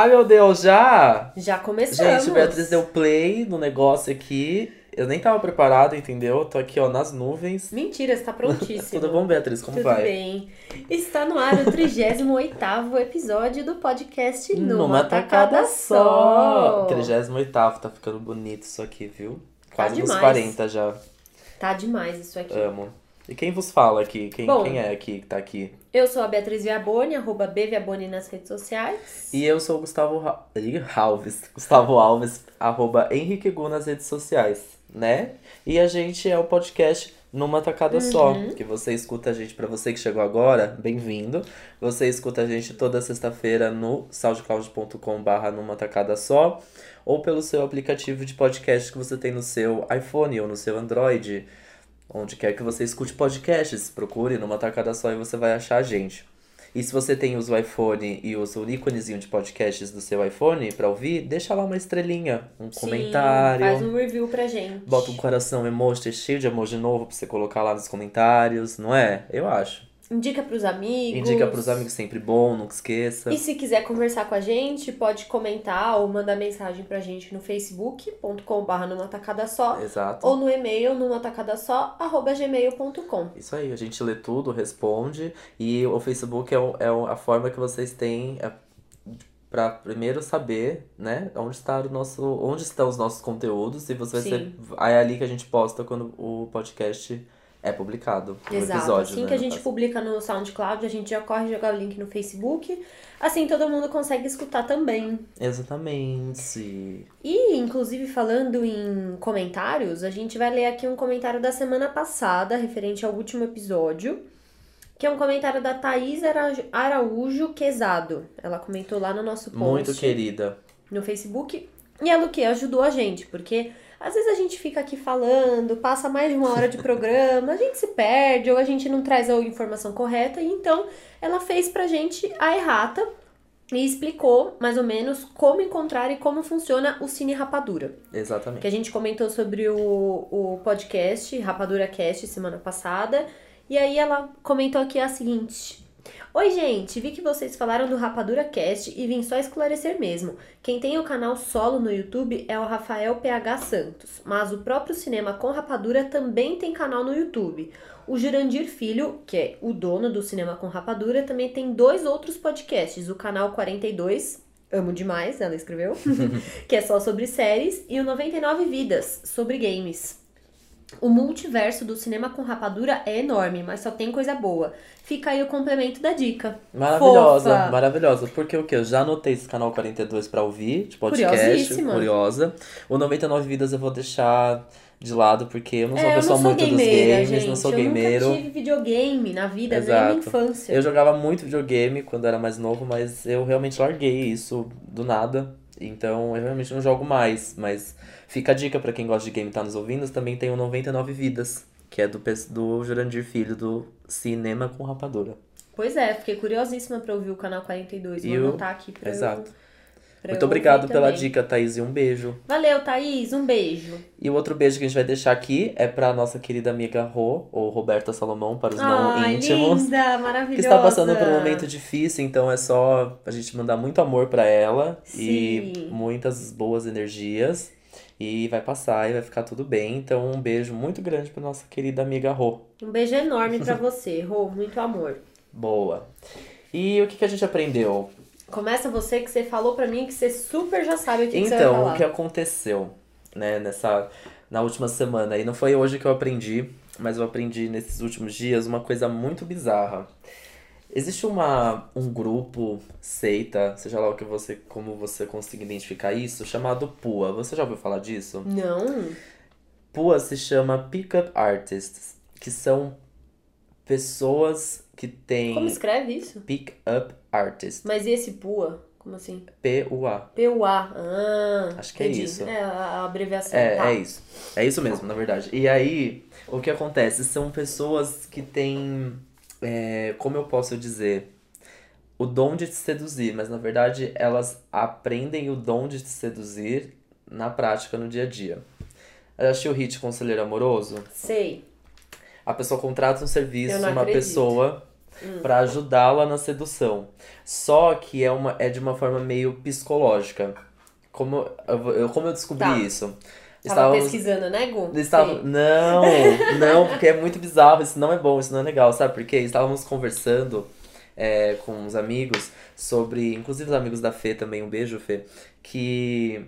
Ai meu Deus, já? Já começamos. Gente, Beatriz deu play no negócio aqui. Eu nem tava preparado, entendeu? Tô aqui, ó, nas nuvens. Mentira, está prontíssimo. Tudo bom, Beatriz? Como Tudo vai? bem. Está no ar o 38º episódio do podcast Numa, Numa Tacada Só. 38 tá ficando bonito isso aqui, viu? Quase nos demais. 40 já. Tá demais isso aqui. Amo. E quem vos fala aqui? Quem, Bom. quem é aqui que tá aqui? Eu sou a Beatriz Viaboni, arroba Bviaboni nas redes sociais. E eu sou o Gustavo Ra- Alves. Gustavo Alves, arroba Henrique Gu nas redes sociais, né? E a gente é o podcast Numa Tacada Só, Uhum. que você escuta a gente, pra você que chegou agora, bem-vindo. Você escuta a gente toda sexta-feira no soundcloud.com barra Numa Tacada Só, ou pelo seu aplicativo de podcast que você tem no seu iPhone ou no seu Android, onde quer que você escute podcasts, procure Numa Tacada Só e você vai achar a gente. E se você tem usa o iPhone e usa o íconezinho de podcasts do seu iPhone pra ouvir, deixa lá uma estrelinha, um Sim, comentário. Faz um review pra gente. Bota um coração emoji cheio de emoji novo pra você colocar lá nos comentários, não é? Eu acho. Indica pros amigos. Indica pros amigos sempre bom, nunca esqueça. E se quiser conversar com a gente, pode comentar ou mandar mensagem pra gente no facebook.com.br numa tacada só Exato. ou no e-mail numa tacada só, arroba gmail.com. Isso aí, a gente lê tudo, responde. E o Facebook é, o- é a forma que vocês têm é, pra primeiro saber, né, onde está o nosso, onde estão os nossos conteúdos. E você vai Sim. ser, é ali que a gente posta quando o podcast é publicado. O Exato. episódio, assim né, que a gente caso. publica no SoundCloud, a gente já corre jogar o link no Facebook. Assim todo mundo consegue escutar também. Exatamente. E, inclusive, falando em comentários, a gente vai ler aqui um comentário da semana passada, referente ao último episódio, que é um comentário da Thaís Ara- Araújo Quezado. Ela comentou lá no nosso post Muito querida. no Facebook. E ela o quê? Ajudou a gente, porque às vezes a gente fica aqui falando, passa mais de uma hora de programa, a gente se perde ou a gente não traz a informação correta, e então ela fez pra gente a errata e explicou mais ou menos como encontrar e como funciona o Cine Rapadura. Exatamente. Que a gente comentou sobre o, o podcast Rapadura Cast semana passada. E aí ela comentou aqui a seguinte. Oi, gente, vi que vocês falaram do Rapadura Cast e vim só esclarecer mesmo. Quem tem o canal solo no YouTube é o Rafael PH Santos, mas o próprio Cinema com Rapadura também tem canal no YouTube. O Jurandir Filho, que é o dono do Cinema com Rapadura, também tem dois outros podcasts, o canal 42, amo demais, ela escreveu, que é só sobre séries, e o 99 Vidas, sobre games. O multiverso do cinema com rapadura é enorme, mas só tem coisa boa. Fica aí o complemento da dica. Maravilhosa, Fofa. maravilhosa. Porque o que? Eu já anotei esse canal 42 pra ouvir, de podcast. Curiosa. O 99 Vidas eu vou deixar de lado, porque eu não sou é, uma eu pessoa muito dos gameira, games, gente. não sou eu gameiro. nunca tive videogame na vida, nem na minha Exato. infância. Eu jogava muito videogame quando era mais novo, mas eu realmente larguei isso do nada. Então eu realmente não jogo mais. Mas fica a dica pra quem gosta de game e tá nos ouvindo, também tem o 99 Vidas, que é do, do Jurandir Filho, do Cinema com Rapadura. Pois é, fiquei curiosíssima pra ouvir o canal 42. Vou E anotar aqui pra Exato. eu. Muito obrigado pela também. dica, Thaís, e um beijo. Valeu, Thaís. Um beijo. E o outro beijo que a gente vai deixar aqui é pra nossa querida amiga Rô, ou Roberta Salomão, para os não Ai, íntimos. linda, maravilhosa. Que está passando por um momento difícil, então é só a gente mandar muito amor pra ela e Sim. muitas boas energias. E vai passar e vai ficar tudo bem. Então, um beijo muito grande pra nossa querida amiga Rô. Um beijo enorme pra você, Rô. Muito amor. Boa. E o que, que a gente aprendeu? Começa você que você falou pra mim que você super já sabe o que, que você vai Então, falar. o que aconteceu, né, nessa na última semana, e não foi hoje que eu aprendi, mas eu aprendi nesses últimos dias uma coisa muito bizarra. Existe uma um grupo, seita, seja lá o que você como você consiga identificar isso, chamado PUA. Você já ouviu falar disso? Não. PUA se chama Pickup Artists, que são pessoas que têm Como escreve isso? Pickup Artist, Mas e esse PUA? Como assim? P-U-A. PUA. Ah, Acho que é entendi. isso. É a abreviação. É, tá. é isso. É isso mesmo, na verdade. E aí, o que acontece? São pessoas que têm, é, como eu posso dizer, o dom de te seduzir, mas na verdade elas aprendem o dom de te seduzir na prática, no dia a dia. Já assistiu o Hit Conselheiro Amoroso? Sei. A pessoa contrata um serviço, Eu uma acredito. pessoa Hum. pra ajudá-la na sedução. Só que é, uma, é de uma forma meio psicológica. Como eu, como eu descobri Tá. isso? Tava Estávamos- pesquisando, né, Gu? Estava... Não, não, porque é muito bizarro, isso não é bom, isso não é legal, sabe por quê? Estávamos conversando é, com uns amigos sobre, inclusive os amigos da Fê também, um beijo, Fê, que.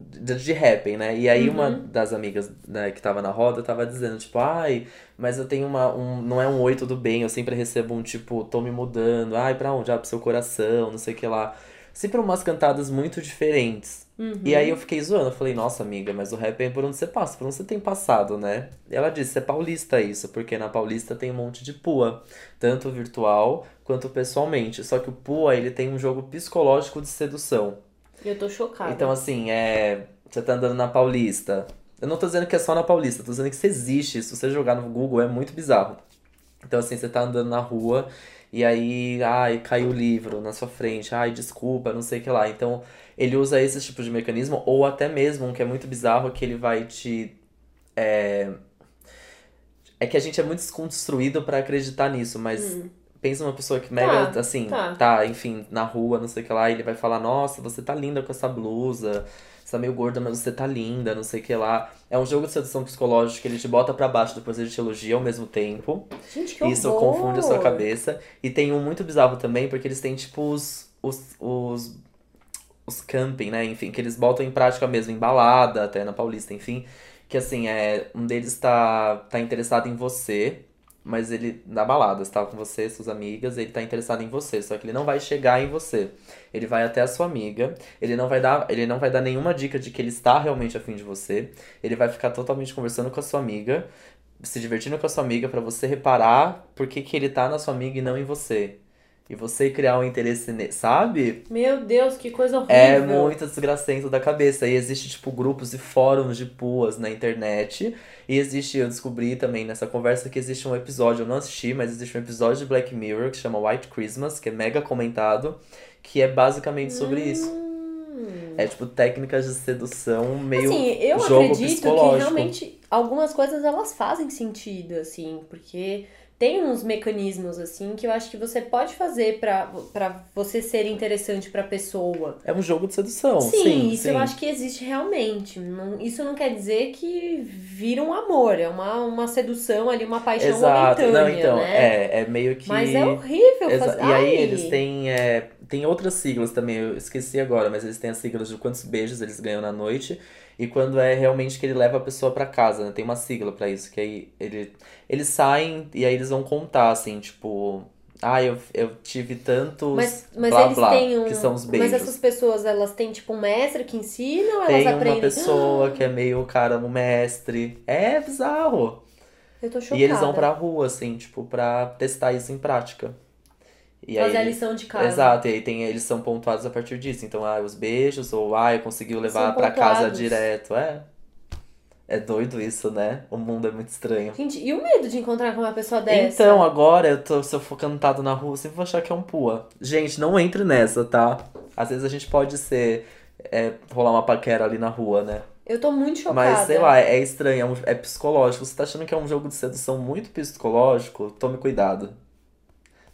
De, de rapping, né? E aí uma Uhum. das amigas né, que tava na roda tava dizendo, tipo, ai, mas eu tenho uma. Um, não é um oi, tudo bem, eu sempre recebo um tipo, tô me mudando, ai, pra onde? Ah, pro seu coração, não sei o que lá. Sempre umas cantadas muito diferentes. Uhum. E aí eu fiquei zoando, eu falei, nossa amiga, mas o rap é por onde você passa, por onde você tem passado, né? E ela disse, é paulista isso, porque na Paulista tem um monte de pua, tanto virtual quanto pessoalmente. Só que o pua, ele tem um jogo psicológico de sedução. Eu tô chocada. Então assim, é, você tá andando na Paulista. Eu não tô dizendo que é só na Paulista, tô dizendo que isso existe, se você jogar no Google é muito bizarro. Então assim, você tá andando na rua e aí, ai, caiu o livro na sua frente, ai, desculpa, não sei o que lá. Então, ele usa esse tipo de mecanismo, ou até mesmo um que é muito bizarro, que ele vai te. É, é que a gente é muito desconstruído pra acreditar nisso, mas pensa numa pessoa que mega, Tá, assim, tá. tá, enfim, na rua, não sei o que lá, e ele vai falar, nossa, você tá linda com essa blusa. Você tá meio gorda, mas você tá linda, não sei o que lá. É um jogo de sedução psicológica que ele te bota pra baixo, depois ele te elogia ao mesmo tempo. Gente, que Isso horror. confunde a sua cabeça. E tem um muito bizarro também, porque eles têm, tipo, os, os, os, os camping, né? Enfim, que eles botam em prática mesmo, em balada, até na Paulista, enfim. Que assim, é, um deles tá, tá interessado em você, mas ele, na balada, tá com você, suas amigas, ele tá interessado em você, só que ele não vai chegar em você. Ele vai até a sua amiga, ele não vai dar, ele não vai dar nenhuma dica de que ele está realmente afim de você. Ele vai ficar totalmente conversando com a sua amiga, se divertindo com a sua amiga pra você reparar por que que ele tá na sua amiga e não em você. E você criar um interesse nele, sabe? Meu Deus, que coisa horrível. É muito desgracento da cabeça. E existe, tipo, grupos e fóruns de puas na internet. E existe, eu descobri também nessa conversa que existe um episódio, eu não assisti, mas existe um episódio de Black Mirror que chama White Christmas, que é mega comentado, que é basicamente sobre isso. Hum. É tipo técnicas de sedução meio Assim, eu jogo acredito que realmente algumas coisas elas fazem sentido, assim, porque tem uns mecanismos, assim, que eu acho que você pode fazer pra, pra você ser interessante pra pessoa. É um jogo de sedução. Sim, Sim, isso sim. eu acho que existe realmente. Não- isso não quer dizer que vira um amor, é uma, uma sedução ali, uma paixão Exato. momentânea, Não, então, né? é, é meio que. Mas é horrível Exa- fazer. E aí Ai! eles têm, é, tem outras siglas também, eu esqueci agora, mas eles têm as siglas de quantos beijos eles ganham na noite e quando é realmente que ele leva a pessoa pra casa, né? Tem uma sigla pra isso, que aí ele, eles saem e aí eles vão contar, assim, tipo, ah, eu, eu tive tantos Mas, mas blá eles blá, têm um. que são os Mas beijos. essas pessoas, elas têm tipo um mestre que ensina ou Tem elas uma aprendem? pessoa que é meio, cara, um mestre. É bizarro. Eu tô chocada. E eles vão pra rua, assim, tipo, pra testar isso em prática. E Fazer a aí, lição de casa. Exato, e aí tem, eles são pontuados a partir disso. Então, ah, os beijos, ou ah, conseguiu levar São pra casa direto. É. É doido isso, né? O mundo é muito estranho. Gente, e o medo de encontrar com uma pessoa dessa? Então, agora, eu tô, se eu for cantado na rua, eu sempre vou achar que é um pua. Gente, não entre nessa, tá? Às vezes a gente pode ser. é, rolar uma paquera ali na rua, né? Eu tô muito chocada. Mas sei lá, é estranho, é, um- é psicológico. Você tá achando que é um jogo de sedução muito psicológico? Tome cuidado.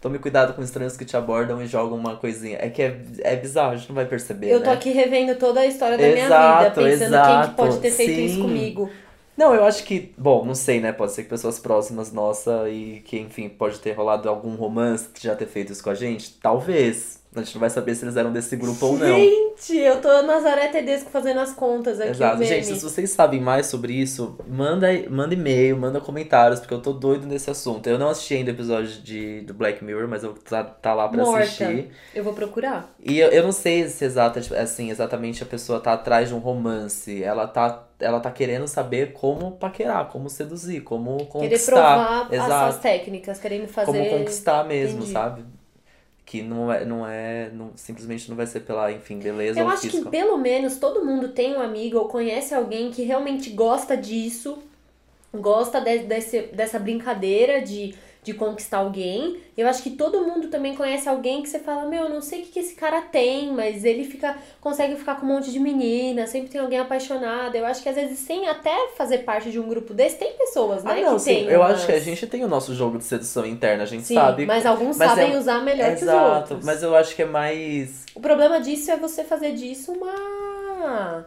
Tome cuidado com estranhos que te abordam e jogam uma coisinha. É que é, é bizarro, a gente não vai perceber. Eu tô né? aqui revendo toda a história da minha Exato, vida, pensando quem exato, que pode ter feito isso sim. comigo. Não, eu acho que. Bom, não sei, né? Pode ser que pessoas próximas nossa e que, enfim, pode ter rolado algum romance que já ter feito isso com a gente. Talvez. A gente não vai saber se eles eram desse grupo ou não. Gente, eu tô Nazaré Tedesco fazendo as contas aqui. Exato. meme. Gente, se vocês sabem mais sobre isso, manda, manda e-mail, manda comentários, porque eu tô doido nesse assunto. Eu não assisti ainda o episódio de, do Black Mirror, mas eu tá, tá lá pra Morta. assistir. Eu vou procurar. E eu, eu não sei se exata, tipo, assim, exatamente a pessoa tá atrás de um romance. Ela tá, ela tá querendo saber como paquerar, como seduzir, como Querer conquistar. provar as Exato. suas técnicas, querendo fazer. Como conquistar mesmo, Entendi. sabe? Que não é, não é, não, simplesmente não vai ser pela, enfim, beleza Eu ou acho que pelo menos todo mundo tem um amigo ou conhece alguém que realmente gosta disso, gosta de- desse, dessa brincadeira de de conquistar alguém. Eu acho que todo mundo também conhece alguém que você fala, meu, eu não sei o que, que esse cara tem, mas ele fica consegue ficar com um monte de menina, sempre tem alguém apaixonado. Eu acho que às vezes, sem até fazer parte de um grupo desse, tem pessoas, né? Ah, não, que sim. tem Eu umas- acho que a gente tem o nosso jogo de sedução interna, a gente Sim, sabe. mas alguns Mas sabem é- usar melhor que os Exato, outros. mas eu acho que é mais. O problema disso é você fazer disso uma.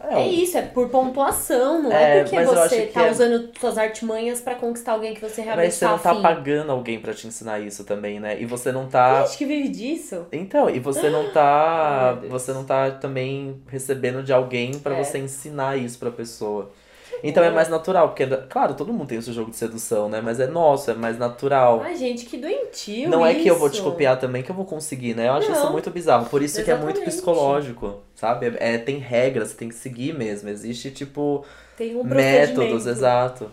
É, um- isso, é por pontuação, não é, É, porque você tá é- usando suas artimanhas pra conquistar alguém que você realmente Mas você tá não tá afim. pagando alguém pra te ensinar isso também, né? E você não Tem tá. gente que vive disso. Então, e você não tá. Ai, Deus. você não tá também recebendo de alguém pra É. você ensinar isso pra pessoa. Então é bom. mais natural, porque, claro, todo mundo tem o seu jogo de sedução, né? Mas é nosso, é mais natural. Ai, gente, que doentio Não é que eu vou te isso. copiar também que eu vou conseguir, né? Eu acho Não. isso muito bizarro. Por isso que é muito Exatamente. psicológico, sabe? É, tem regras, tem que seguir mesmo. Existe, tipo, Tem um métodos, exato.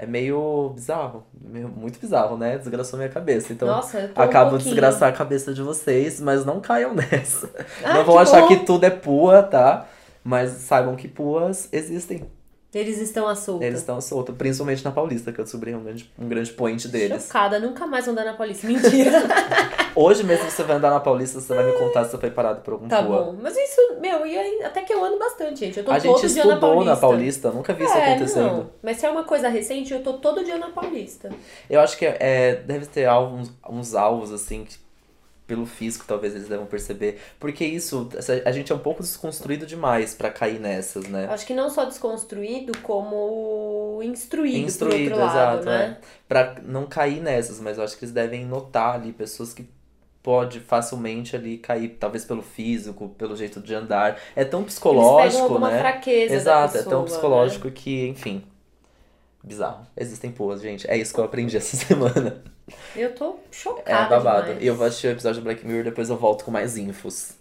É meio bizarro. meio- muito bizarro, né? Desgraçou minha cabeça. Então, Nossa, tô um acabo de desgraçar a cabeça de vocês, mas não caiam nessa. Ah, não vão achar bom. que tudo é pua, tá? Mas saibam que puas existem. Eles estão à solta. Eles estão soltos, principalmente na Paulista, que eu descobri um grande, um grande point deles. Chocada, nunca mais vou andar na Paulista. Mentira. Hoje mesmo você vai andar na Paulista, você vai me contar se você foi parado por algum tá pua. bom. Mas isso, meu, e até que eu ando bastante, gente. Eu tô A todo gente dia na Paulista. na Paulista, nunca vi isso é, acontecendo. Não. Mas se é uma coisa recente, eu tô todo dia na Paulista. Eu acho que é, deve ter alguns, uns alvos, assim, que pelo físico talvez eles devam perceber. Porque isso, a gente é um pouco desconstruído demais pra cair nessas, né? Acho que não só desconstruído, como instruído, Instruído, outro lado, exato, né? é. Pra não cair nessas, mas eu acho que eles devem notar ali pessoas que pode facilmente ali cair, talvez pelo físico, pelo jeito de andar. É tão Eles psicológico, pegam alguma né? fraqueza Exato, da é pessoa, tão né? psicológico que, enfim. Bizarro. Existem puas, gente. É isso que eu aprendi essa semana. Eu tô É chocada babado. demais. E eu vou assistir o episódio do Black Mirror, depois eu volto com mais infos.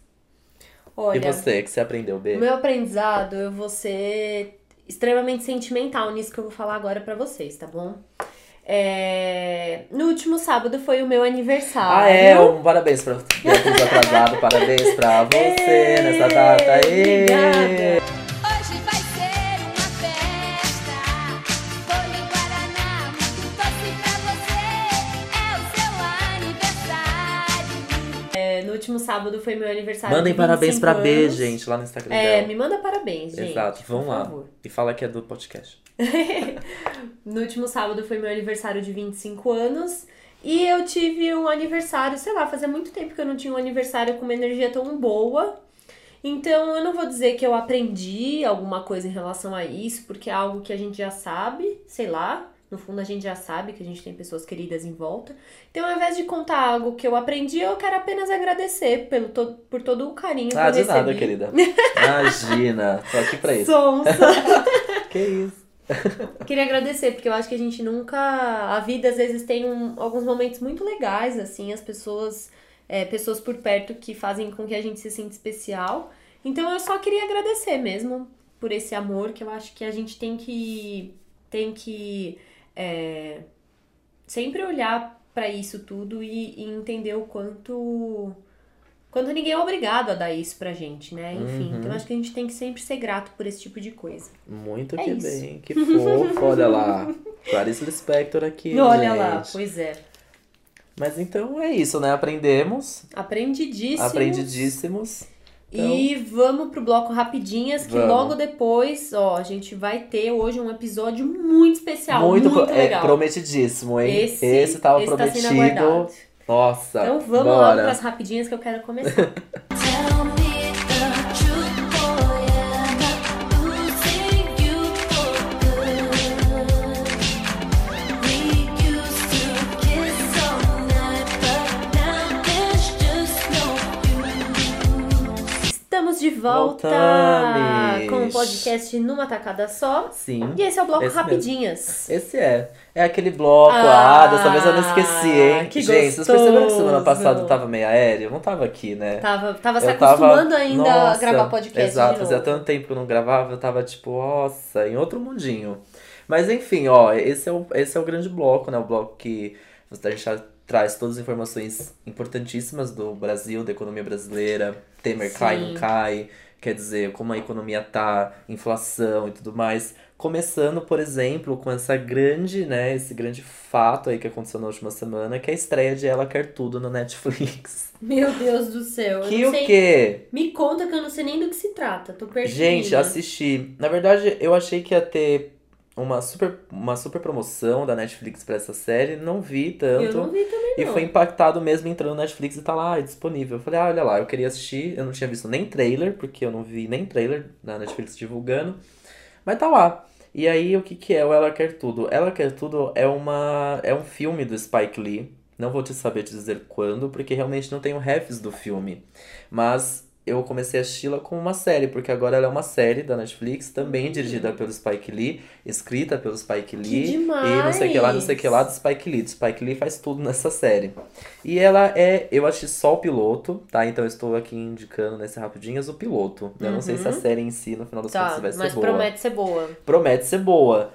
Olha, E você, que você aprendeu, B? meu aprendizado, eu vou ser extremamente sentimental nisso que eu vou falar agora pra vocês, tá bom? É, No último sábado foi o meu aniversário. Ah, é, um parabéns pra atrasado, parabéns pra você nessa data. Aê! Obrigada. Último sábado foi meu aniversário. Mandem de parabéns 25 pra B, gente, lá no Instagram É, dela. me manda parabéns, gente. Exato, vão lá. favor. E fala que é do podcast. No último sábado foi meu aniversário de 25 anos. E eu tive um aniversário, sei lá, fazia muito tempo que eu não tinha um aniversário com uma energia tão boa. Então eu não vou dizer que eu aprendi alguma coisa em relação a isso, porque é algo que a gente já sabe, sei lá. No fundo a gente já sabe que a gente tem pessoas queridas em volta. Então ao invés de contar algo que eu aprendi, eu quero apenas agradecer pelo to por todo o carinho que Ah, eu de recebi. nada, querida. Imagina, tô aqui pra isso. Sonsa. Que isso. Queria agradecer, porque eu acho que a gente nunca. A vida às vezes tem um- alguns momentos muito legais, assim, as pessoas. é, pessoas por perto que fazem com que a gente se sinta especial. Então eu só queria agradecer mesmo por esse amor que eu acho que a gente tem que. tem que. É, sempre olhar pra isso tudo e, e entender o quanto. Quanto ninguém é obrigado a dar isso pra gente, né? Enfim, Uhum. então acho que a gente tem que sempre ser grato por esse tipo de coisa. Muito É que isso. bem, que fofo, olha lá. Clarice Lispector aqui, Olha gente. lá, pois é. Mas então é isso, né? Aprendemos, Aprendidíssimo. aprendidíssimos. E vamos pro bloco rapidinhas, que Vamos. logo depois, ó, a gente vai ter hoje um episódio muito especial, muito muito, é, legal. prometidíssimo, hein? Esse, esse tava esse tá prometido. aguardado. Nossa. Então vamos bora. logo pras rapidinhas que eu quero começar. volta Voltamos. com o podcast numa tacada só. Sim. E esse é o bloco Esse mesmo. rapidinhas. Esse é. É aquele bloco. Ah, Ah, dessa vez eu não esqueci, hein? que Gente, vocês perceberam que semana gostoso. passada eu tava meio aéreo? Eu não tava aqui, né? Tava, tava se Eu tava- acostumando ainda a Nossa, gravar podcast Exato, fazia tanto tempo que eu não gravava, eu tava tipo, nossa, em outro mundinho. Mas enfim, ó, esse é o, esse é o grande bloco, né? O bloco que a gente já traz todas as informações importantíssimas do Brasil, da economia brasileira. Temer cai, Sim. não cai. quer dizer, como a economia tá, inflação e tudo mais. Começando, por exemplo, com essa grande, né, esse grande fato aí que aconteceu na última semana, que é a estreia de Ela Quer Tudo no Netflix. Meu Deus do céu. Que o sei. quê? Me conta que eu não sei nem do que se trata. Tô perdida. Gente, assisti. Na verdade, eu achei que ia ter uma super, uma super promoção da Netflix pra essa série. Não vi tanto. Eu não vi também, E não. foi impactado mesmo entrando no Netflix e tá lá, é disponível. Eu falei, ah, olha lá, eu queria assistir. Eu não tinha visto nem trailer, porque eu não vi nem trailer na Netflix divulgando. Mas tá lá. E aí, o que que é o Ela Quer Tudo? Ela Quer Tudo é uma é um filme do Spike Lee. Não vou te saber te dizer quando, porque realmente não tenho refs do filme. Mas eu comecei a assisti-la como uma série, porque agora ela é uma série da Netflix, também dirigida pelo Spike Lee, escrita pelo Spike Lee. E não sei o que lá, não sei o que lá do Spike Lee. O Spike Lee faz tudo nessa série. E ela é. Eu achei só o piloto, tá? Então eu estou aqui indicando nesse rapidinhas o piloto. Eu não sei se a série em si, no final das Tá, contas, vai ser mas boa. promete ser boa. Promete ser boa.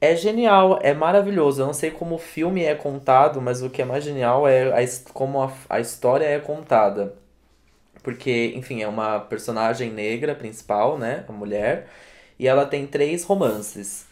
É genial, é maravilhoso. Eu não sei como o filme é contado, mas o que é mais genial é a, como a, a história é contada. Porque, enfim, é uma personagem negra principal, né? A mulher. E ela tem três romances.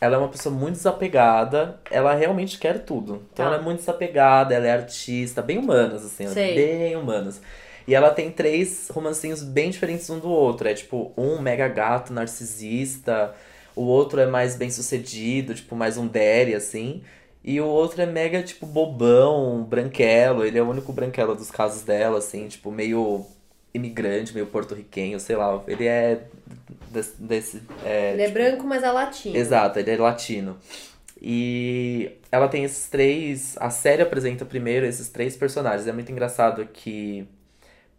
Ela é uma pessoa muito desapegada. Ela realmente quer tudo. Então Tá. ela é muito desapegada, ela é artista, bem humanas, assim, é Sei. bem humanas. E ela tem três romancinhos bem diferentes um do outro. É tipo, um mega gato narcisista, o outro é mais bem sucedido, tipo, mais um Derry, assim. E o outro é mega, tipo, bobão, branquelo. Ele é o único branquelo dos casos dela, assim, tipo, meio imigrante, meio porto-riquenho, sei lá. Ele é desse. desse é, Ele é branco, mas é latino. Exato, ele é latino. E ela tem esses três. A série apresenta primeiro esses três personagens. É muito engraçado que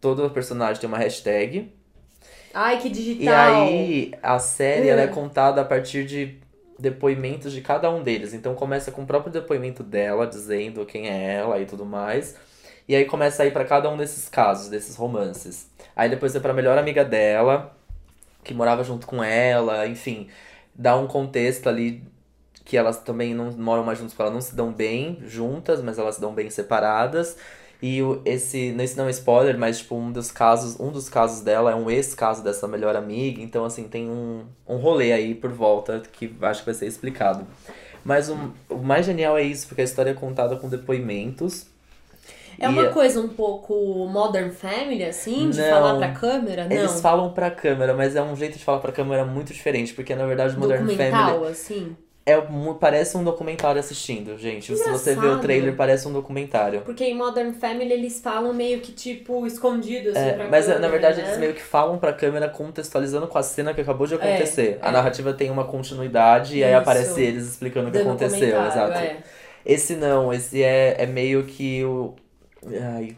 todo personagem tem uma hashtag. Ai, que E digital. aí a série ela é Hum. contada a partir de depoimentos de cada um deles. Então começa com o próprio depoimento dela, dizendo quem é ela e tudo mais. E aí começa a ir pra cada um desses casos, desses romances. Aí depois vai pra melhor amiga dela, que morava junto com ela, enfim, dá um contexto ali que elas também não moram mais juntas, porque elas não se dão bem juntas, mas elas se dão bem separadas. E o, esse, esse não é spoiler, mas tipo, um dos casos, um dos casos dela é um ex-caso dessa melhor amiga, então assim, tem um, um rolê aí por volta que acho que vai ser explicado. Mas o, o mais genial é isso, porque a história é contada com depoimentos. É E uma coisa um pouco Modern Family, assim, de Não. falar pra câmera? Eles Não. falam pra câmera, mas é um jeito de falar pra câmera muito diferente, porque na verdade o Modern Family assim. É parece um documentário assistindo, gente. Se você vê o Engraçado. trailer, parece um documentário. Porque em Modern Family eles falam meio que, tipo, escondido, assim, É, pra mas câmera, na verdade né? eles meio que falam pra câmera contextualizando com a cena que acabou de acontecer. a é. narrativa tem uma continuidade e aí Isso. aparece eles explicando o que aconteceu, exato. é. Esse não, esse é, é meio que o. Ai.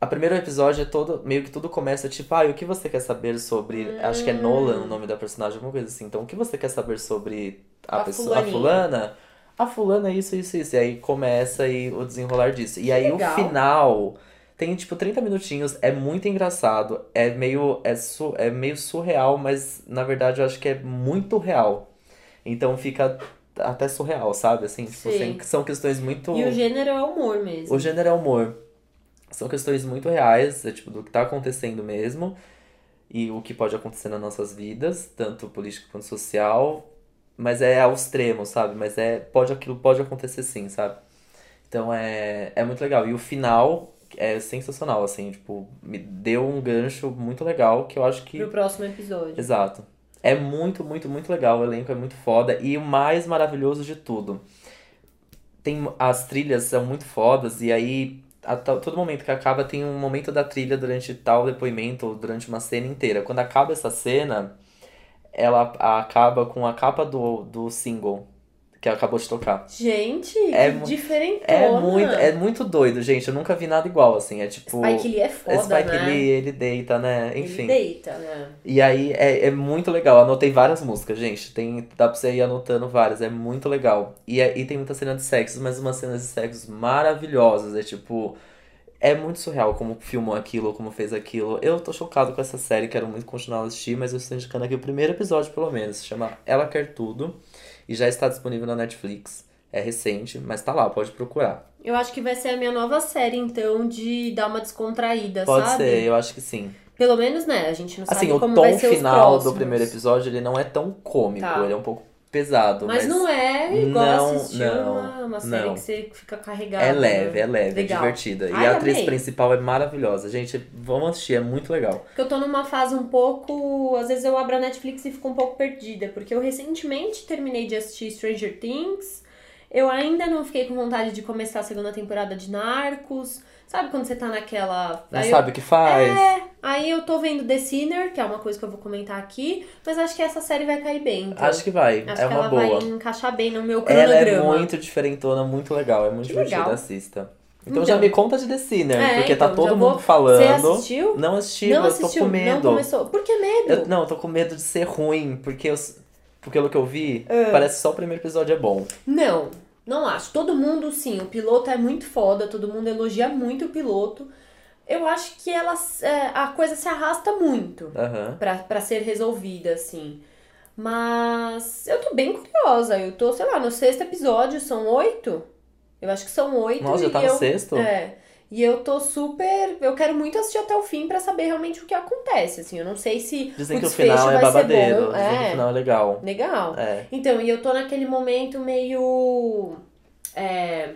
A primeiro episódio é todo. Meio que tudo começa tipo, ah, o que você quer saber sobre. Acho que é Nolan o nome da personagem, alguma coisa assim. Então, o que você quer saber sobre a, A pessoa. A fulaninha. fulana? A fulana, é isso, isso, isso. E aí começa aí o desenrolar disso. E aí legal. o final. Tem tipo 30 minutinhos, é muito engraçado, é meio, é, su, é meio surreal, mas na verdade eu acho que é muito real. Então fica até surreal, sabe? Assim, tipo, Sim. tem- são questões muito. E o gênero é humor mesmo. O gênero é humor. São questões muito reais, é tipo, do que tá acontecendo mesmo. E o que pode acontecer nas nossas vidas, tanto político quanto social. Mas é ao extremo, sabe? Mas é. Pode, aquilo pode acontecer sim, sabe? Então é, é muito legal. E o final é sensacional, assim, tipo, me deu um gancho muito legal que eu acho que. Pro próximo episódio. Exato. É muito, muito, muito legal. O elenco é muito foda. E o mais maravilhoso de tudo. Tem, as trilhas são muito fodas. E aí, a to- todo momento que acaba, tem um momento da trilha durante tal depoimento, ou durante uma cena inteira. Quando acaba essa cena, ela acaba com a capa do, do single que acabou de tocar. Gente, É diferentona. É muito, é muito doido, gente. Eu nunca vi nada igual, assim. É tipo. Spike Lee é foda, Spike né? Lee, ele deita, né? Enfim. Ele deita, né? E aí é, é muito legal. Anotei várias músicas, gente. Tem, dá pra você ir anotando várias. É muito legal. E, é- e tem muita cena de sexo, mas umas cenas de sexo maravilhosas. É tipo. É muito surreal como filmou aquilo, como fez aquilo. Eu tô chocado com essa série, quero muito continuar a assistir, mas eu estou indicando aqui o primeiro episódio, pelo menos. Se chama Ela Quer Tudo. E já está disponível na Netflix. É recente, mas tá lá, pode procurar. Eu acho que vai ser a minha nova série, então, de dar uma descontraída, Pode sabe? ser, eu acho que sim. Pelo menos, né? A gente não Assim, sabe o como tom vai ser os final próximos. do primeiro episódio, ele não é tão cômico, Tá. ele é um pouco pesado, Mas, mas, não é igual Não, assistir não, uma, uma série não. que você fica carregado. é leve, né? é leve, Legal. é divertida. E Ai, a atriz amei. principal é maravilhosa. Gente, vamos assistir, é muito legal. Porque eu tô numa fase um pouco. Às vezes eu abro a Netflix e fico um pouco perdida. Porque eu recentemente terminei de assistir Stranger Things. Eu ainda não fiquei com vontade de começar a segunda temporada de Narcos. Sabe quando você tá naquela. Não eu- sabe o que faz? É, aí eu tô vendo The Sinner, que é uma coisa que eu vou comentar aqui, mas acho que essa série vai cair bem. Então. Acho que vai, Acho é que uma ela boa. vai encaixar bem no meu Ela cronograma. é muito diferentona, muito legal, é muito Que divertida, legal. assista. Então, Então. já me conta de The Sinner, É, porque tá então, todo já mundo vou- falando. Você assistiu? Não assisti, não eu assistiu, tô com medo. não começou. Por que medo? Eu- não, eu tô com medo de ser ruim, porque eu, porque pelo que eu vi, Ah. parece que só o primeiro episódio é bom. Não, não acho. Todo mundo, sim, o piloto é muito foda, todo mundo elogia muito o piloto. Eu acho que ela, é, a coisa se arrasta muito Aham. pra, pra ser resolvida, assim. Mas eu tô bem curiosa. Eu tô, sei lá, no sexto episódio, são oito? Eu acho que são oito. Nossa, já tá no eu, sexto? É. E eu tô super. Eu quero muito assistir até o fim pra saber realmente o que acontece. Assim, eu não sei se. Dizem o que o final é babadeiro, dizem que o É. final é legal. Legal. É. Então, e eu tô naquele momento meio. É.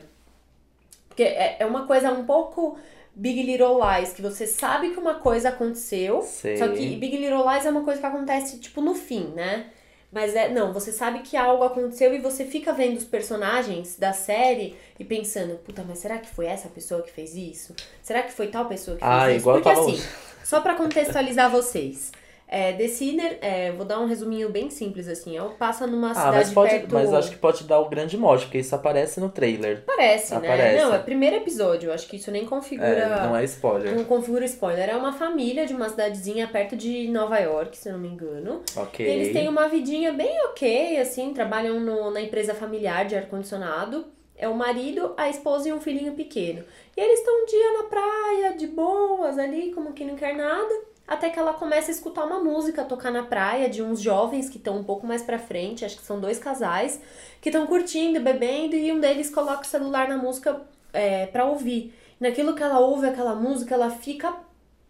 Porque é, é uma coisa um pouco Big Little Lies, que você sabe que uma coisa aconteceu. Sei. Só que Big Little Lies é uma coisa que acontece, tipo, no fim, né? Mas é, não, você sabe que algo aconteceu e você fica vendo os personagens da série e pensando, puta, mas será que foi essa pessoa que fez isso? Será que foi tal pessoa que fez Ah, isso? igual eu Porque tava- assim, só pra contextualizar vocês, é, The Sinner, é, vou dar um resuminho bem simples assim, ela passa numa Ah, cidade mas pode. perto... Mas acho que pode dar o grande mote, porque isso aparece no trailer. Parece, Aparece. né? Não, é primeiro episódio, acho que isso nem configura... É, não é spoiler. Não configura spoiler. É uma família de uma cidadezinha perto de Nova York, se eu não me engano. Ok. E eles têm uma vidinha bem ok, assim, trabalham no- na empresa familiar de ar-condicionado. É o marido, a esposa e um filhinho pequeno. E eles estão um dia na praia, de boas ali, como que não quer nada. Até que ela começa a escutar uma música tocar na praia de uns jovens que estão um pouco mais pra frente, acho que são dois casais, que estão curtindo, bebendo, e um deles coloca o celular na música é, pra ouvir. Naquilo que ela ouve aquela música, ela fica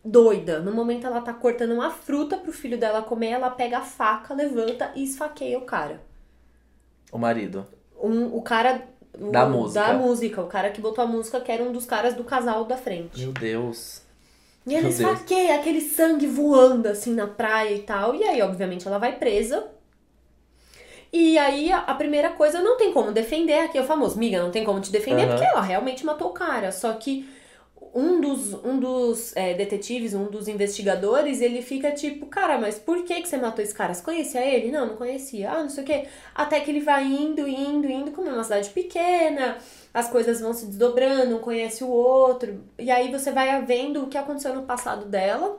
doida. No momento ela tá cortando uma fruta pro filho dela comer, ela pega a faca, levanta e esfaqueia o cara. O marido. Um, o cara. o- Da música. Da música. O cara que botou a música, que era um dos caras do casal da frente. Meu Deus. E Deus. esfaqueia, aquele sangue voando assim na praia e tal. E aí, obviamente, ela vai presa. E aí, a, primeira coisa, não tem como defender. Aqui é o famoso, miga, não tem como te defender, Aham. porque ela realmente matou o cara. Só que um dos, um dos é, detetives, um dos investigadores, ele fica tipo, cara, mas por que, que você matou esse cara? Você conhecia ele? Não, não conhecia. Ah, não sei o quê. Até que ele vai indo, indo, indo, como é uma cidade pequena, as coisas vão se desdobrando, um conhece o outro. E aí você vai vendo o que aconteceu no passado dela.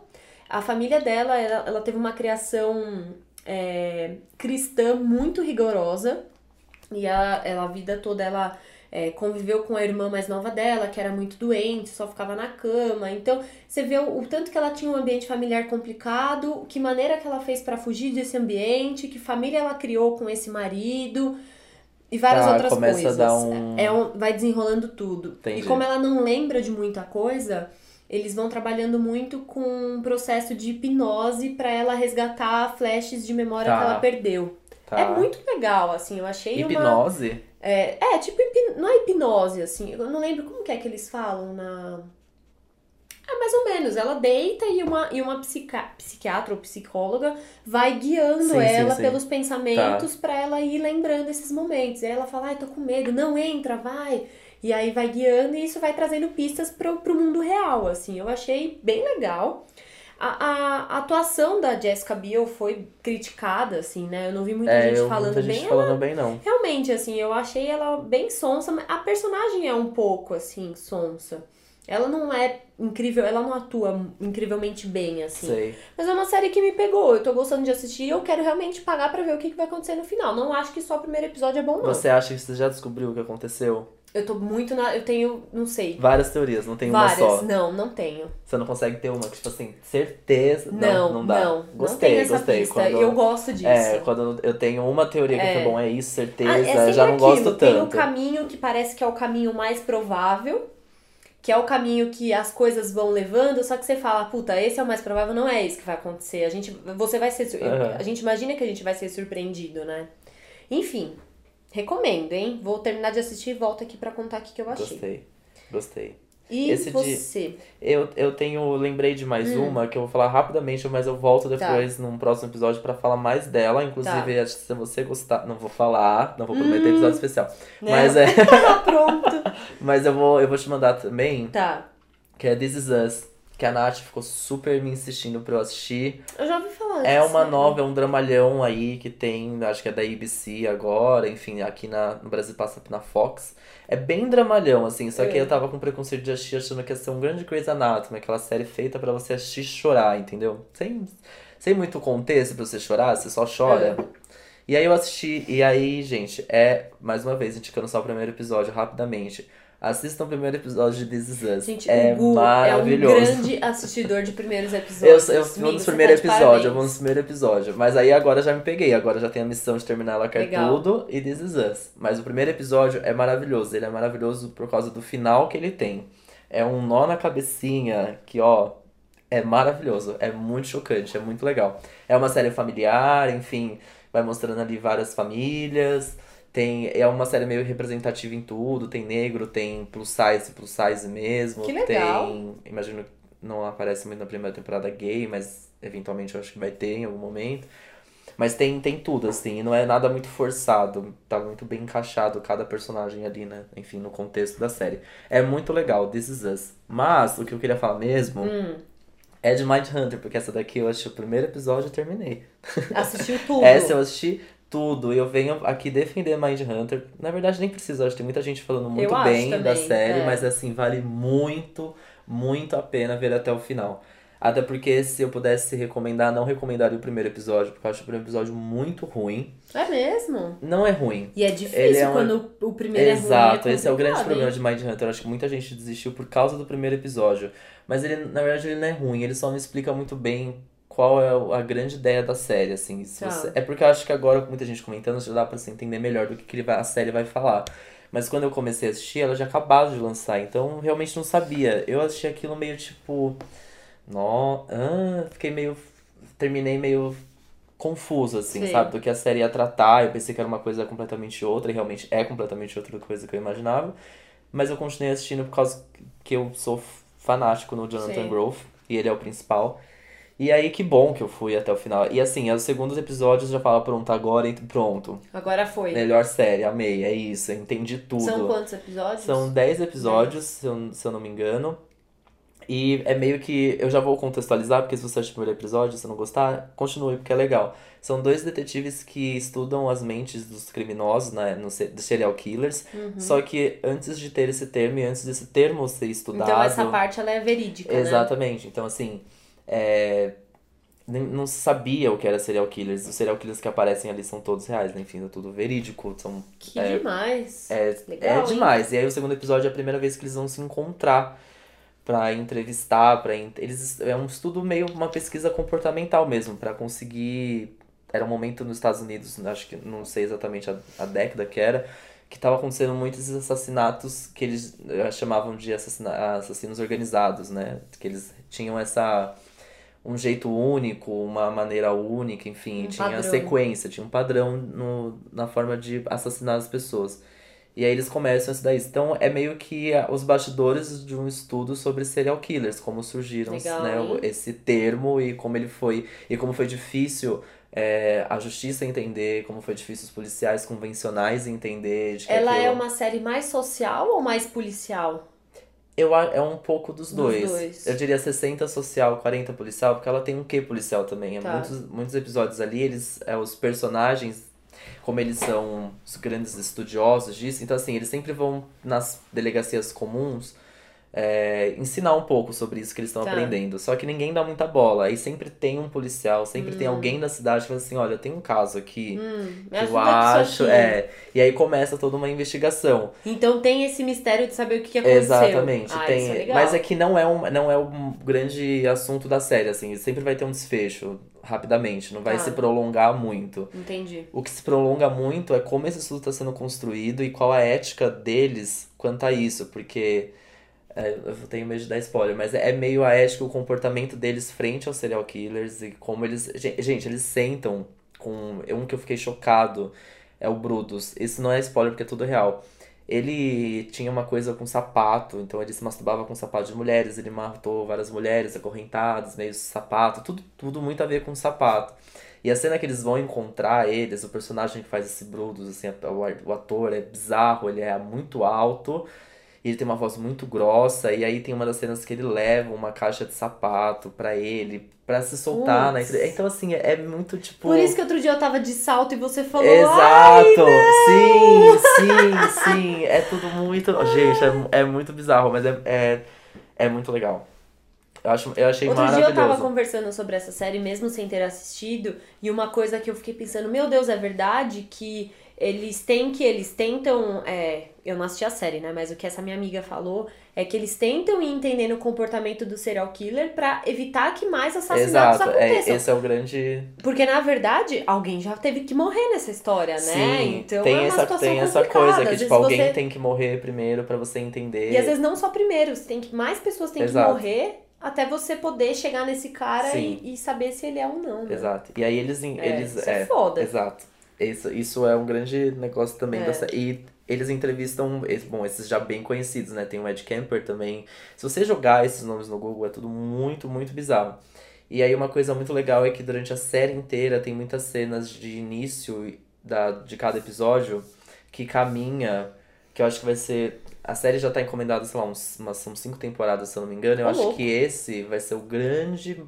A família dela, ela, ela teve uma criação é, cristã muito rigorosa. E a, ela, a vida toda ela é, conviveu com a irmã mais nova dela, que era muito doente, só ficava na cama. Então, você vê o, o tanto que ela tinha um ambiente familiar complicado, que maneira que ela fez pra fugir desse ambiente, que família ela criou com esse marido e várias Tá, outras começa a coisas. dar um- É um- vai desenrolando tudo. Entendi. E como ela não lembra de muita coisa, eles vão trabalhando muito com um processo de hipnose pra ela resgatar flashes de memória Tá. que ela perdeu. Tá. É muito legal, assim, eu achei uma... Hipnose? É, é, tipo, não é hipnose, assim, eu não lembro como que é que eles falam na... Ah, mais ou menos, ela deita e uma, e uma psica- psiquiatra ou psicóloga vai guiando Sim, sim, ela sim. pelos pensamentos pra ela ir lembrando esses momentos. E aí ela fala, ai, tô com medo, não entra, vai. E aí vai guiando e isso vai trazendo pistas pro, pro mundo real, assim. Eu achei bem legal. A, a, atuação da Jessica Biel foi criticada, assim, né? Eu não vi muita É, gente falando muita gente bem. falando bem não. Realmente, assim, eu achei ela bem sonsa, mas a personagem é um pouco, assim, sonsa. Ela não é incrível, ela não atua incrivelmente bem, assim. Sei. Mas é uma série que me pegou, eu tô gostando de assistir e eu quero realmente pagar pra ver o que, que vai acontecer no final. Não acho que só o primeiro episódio é bom, não. Você acha que você já descobriu o que aconteceu? Eu tô muito na. Eu tenho, não sei. Várias teorias, não tem várias. uma só. Não, não tenho. Você não consegue ter uma que, tipo assim, certeza. Não, Não, não, dá. não. Gostei, tem essa gostei. pista. Quando- Eu gosto disso. É, quando eu tenho uma teoria que É. foi bom, é isso, certeza, Ah, é já não aquilo. gosto Tem o tanto. caminho que parece que é o caminho mais provável. que é o caminho que as coisas vão levando, só que você fala, puta, esse é o mais provável, não é isso que vai acontecer. A gente, você vai ser, Aham. a gente imagina que a gente vai ser surpreendido, né? Enfim, recomendo, hein? Vou terminar de assistir e volto aqui pra contar o que eu achei. Gostei. Gostei. E Esse de- você? Eu, eu tenho, lembrei de mais Hum. uma que eu vou falar rapidamente, mas eu volto Tá. depois num próximo episódio pra falar mais dela. Inclusive, acho que se você gostar, não vou falar, não vou prometer episódio especial. Hum. Né? Mas é, Tá pronto. mas eu vou, eu vou te mandar também, Tá. que é This Is Us, que a Nath ficou super me insistindo pra eu assistir. Eu já ouvi falar É uma série. nova, é um dramalhão aí que tem, acho que é da ABC agora, enfim, aqui na, no Brasil passa na Fox. É bem dramalhão, assim, só que É. eu tava com preconceito de assistir achando que ia ser um grande Grey's Anatomy, aquela série feita pra você assistir e chorar, entendeu? Sem, sem muito contexto pra você chorar, você só chora. É. E aí eu assisti, e aí, gente, é, mais uma vez, indicando só o primeiro episódio rapidamente. Assistam o primeiro episódio de This Is Us. Gente, é o Gu é um maravilhoso. grande assistidor de primeiros Eu, episódios. eu vou Amigo, no você primeiro tá de episódio, eu vou parabéns. no primeiro episódio. Mas aí agora já me peguei, agora já tenho a missão de terminar ela quer Legal. tudo e This Is Us. Mas o primeiro episódio é maravilhoso, ele é maravilhoso por causa do final que ele tem. É um nó na cabecinha que, ó, é maravilhoso, é muito chocante, é muito legal. É uma série familiar, enfim, vai mostrando ali várias famílias. Tem, é uma série meio representativa em tudo, tem negro, tem plus size, plus size mesmo. Que legal. Tem, imagino que não aparece muito na primeira temporada gay, mas eventualmente eu acho que vai ter em algum momento. Mas tem, tem tudo, assim, e não é nada muito forçado. Tá muito bem encaixado cada personagem ali, né? Enfim, no contexto da série. É muito legal, This Is Us. Mas, o que eu queria falar mesmo Hum, é de Mindhunter, porque essa daqui eu assisti o primeiro episódio e terminei. assistiu tudo. Essa eu assisti tudo. E eu venho aqui defender Mindhunter. Na verdade, nem precisa, acho que tem muita gente falando muito Eu bem da também, série, é. mas assim, vale muito, muito a pena ver até o final. Até porque se eu pudesse recomendar, não recomendaria o primeiro episódio, porque eu acho o primeiro episódio muito ruim. É mesmo? Não é ruim. E é difícil Ele é um- quando o primeiro Exato, é ruim. esse é o grande problema de Mindhunter. Eu acho que muita gente desistiu por causa do primeiro episódio. Mas ele, na verdade, ele não é ruim, ele só não explica muito bem qual é a grande ideia da série, assim. Tá. você- É porque eu acho que agora, com muita gente comentando, já dá pra você entender melhor do que, que vai- a série vai falar. Mas quando eu comecei a assistir, ela já acabado de lançar, então eu realmente não sabia. Eu assisti aquilo meio tipo. Nó, ah, fiquei meio. Terminei meio confuso, assim, Sei. sabe? Do que a série ia tratar. Eu pensei que era uma coisa completamente outra, e realmente é completamente outra coisa que eu imaginava. Mas eu continuei assistindo por causa que eu sou fanático no Jonathan Sim. Groff, e ele é o principal. E aí, que bom que eu fui até o final. E assim, os segundos episódios já fala pronto agora, e pronto. Agora foi. Melhor série, amei, é isso, entendi tudo. São quantos episódios? São 10 episódios, se eu, se eu não me engano. E é meio que. Eu já vou contextualizar, porque se você assistir o primeiro episódio e você não gostar, continue, porque é legal. São dois detetives que estudam as mentes dos criminosos, né? No, se- dos serial killers. Uhum. Só que antes de ter esse termo e antes desse termo ser estudado. Então essa parte ela é verídica, né? Exatamente. Então, assim, é, não sabia o que era serial killers. Os serial killers que aparecem ali são todos reais, né? Enfim, é tudo verídico. São, Que é, demais. é, Legal, é hein? demais. E aí o segundo episódio é a primeira vez que eles vão se encontrar pra entrevistar, para eles é um estudo meio uma pesquisa comportamental mesmo, pra conseguir era um momento nos Estados Unidos, acho que não sei exatamente a, a década que era, que estava acontecendo muitos assassinatos que eles eh, chamavam de assassina assassinos organizados, né? Que eles tinham essa um jeito único, uma maneira única, enfim, Um tinha padrão. sequência, tinha um padrão no, na forma de assassinar as pessoas. E aí eles começam isso daí. Então é meio que ah, os bastidores de um estudo sobre serial killers, como surgiram Legal, né, o- hein? esse termo e como ele foi e como foi difícil é, a justiça entender, como foi difícil os policiais convencionais entender Ela é aquilo- uma série mais social ou mais policial? Eu é um pouco dos Dos dois. dois. Eu diria 60 social, 40 policial, porque ela tem um quê policial também. É Tá. muitos, muitos episódios ali, eles, é, os personagens, como eles são os grandes estudiosos disso, então assim, eles sempre vão nas delegacias comuns é, ensinar um pouco sobre isso que eles estão Tá. aprendendo. Só que ninguém dá muita bola. Aí sempre tem um policial, sempre tem alguém da cidade que fala assim, olha, tem um caso aqui. Hum, que eu acho, é. E aí começa toda uma investigação. Então tem esse mistério de saber o que, que aconteceu. Exatamente, ah, tem. É mas é que não é um, não é um grande assunto da série, assim, sempre vai ter um desfecho rapidamente, não vai Tá. se prolongar muito. Entendi. O que se prolonga muito é como esse estudo está sendo construído e qual a ética deles quanto a isso, porque É, eu tenho medo de dar spoiler, mas é meio aético o comportamento deles frente aos serial killers e como eles. gen- Gente, eles sentam com. Um que eu fiquei chocado é o Brutus. Isso não é spoiler porque é tudo real. Ele tinha uma coisa com sapato, então ele se masturbava com sapato de mulheres, ele matou várias mulheres acorrentadas, meio sapato, tudo, tudo muito a ver com sapato. E a cena que eles vão encontrar eles, o personagem que faz esse Brutus, assim, o ator é bizarro, ele é muito alto, ele tem uma voz muito grossa, e aí tem uma das cenas que ele leva uma caixa de sapato pra ele, pra se soltar na Putz. entre- Então, assim, é muito tipo. Por isso que outro dia eu tava de salto e você falou. Exato! sim, sim, sim. É tudo muito. Gente, é, é muito bizarro, mas é, é, é muito legal. Eu, acho, eu achei Outro dia eu maravilhoso. tava conversando sobre essa série, mesmo sem ter assistido, e uma coisa que eu fiquei pensando, meu Deus, é verdade que eles têm que, eles tentam. É, eu não assisti a série, né? Mas o que essa minha amiga falou é que eles tentam ir entendendo o comportamento do serial killer pra evitar que mais assassinatos Exato, é, aconteçam. esse é o grande. Porque, na verdade, alguém já teve que morrer nessa história, né? Sim, então tem é essa, tem essa coisa que, tipo, alguém você- tem que morrer primeiro pra você entender. E às vezes não só primeiros, tem que mais pessoas têm Exato. que morrer até você poder chegar nesse cara e, e saber se ele é ou não. Né? Exato. E aí eles. É, eles isso é foda. Exato. Isso, isso é um grande negócio também É. da série. E eles entrevistam, bom, esses já bem conhecidos, né? Tem o Ed Kemper também. Se você jogar esses nomes no Google, é tudo muito, muito bizarro. E aí uma coisa muito legal é que durante a série inteira tem muitas cenas de início da, de cada episódio que caminha, que eu acho que vai ser. A série já tá encomendada, sei lá, uns, umas, são cinco temporadas, se eu não me engano. Eu Ô, acho louco. que esse vai ser o grande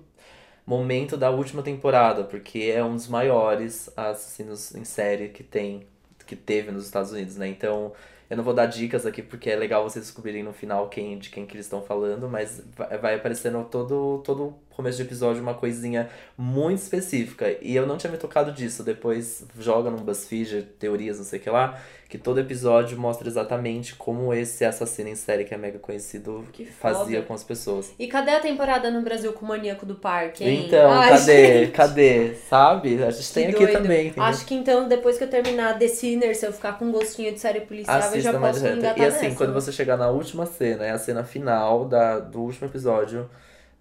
momento da última temporada, porque é um dos maiores assassinos em série que tem, que teve nos Estados Unidos, né? Então, eu não vou dar dicas aqui porque é legal vocês descobrirem no final quem, de quem que eles estão falando, mas vai, aparecendo todo todo começo de episódio uma coisinha muito específica. E eu não tinha me tocado disso. Depois joga num BuzzFeed, teorias, não sei o que lá, que todo episódio mostra exatamente como esse assassino em série que é mega conhecido fazia com as pessoas. E cadê a temporada no Brasil com o Maníaco do Parque, hein? Então, Ai, cadê? gente, Cadê? Sabe? A gente que tem aqui doido. também, entendeu? Acho que então, depois que eu terminar The Sinner, se eu ficar com gostinho de série policial, eu já Assista posso me engatar E assim, nessa, quando né? você chegar na última cena, é a cena final da, do último episódio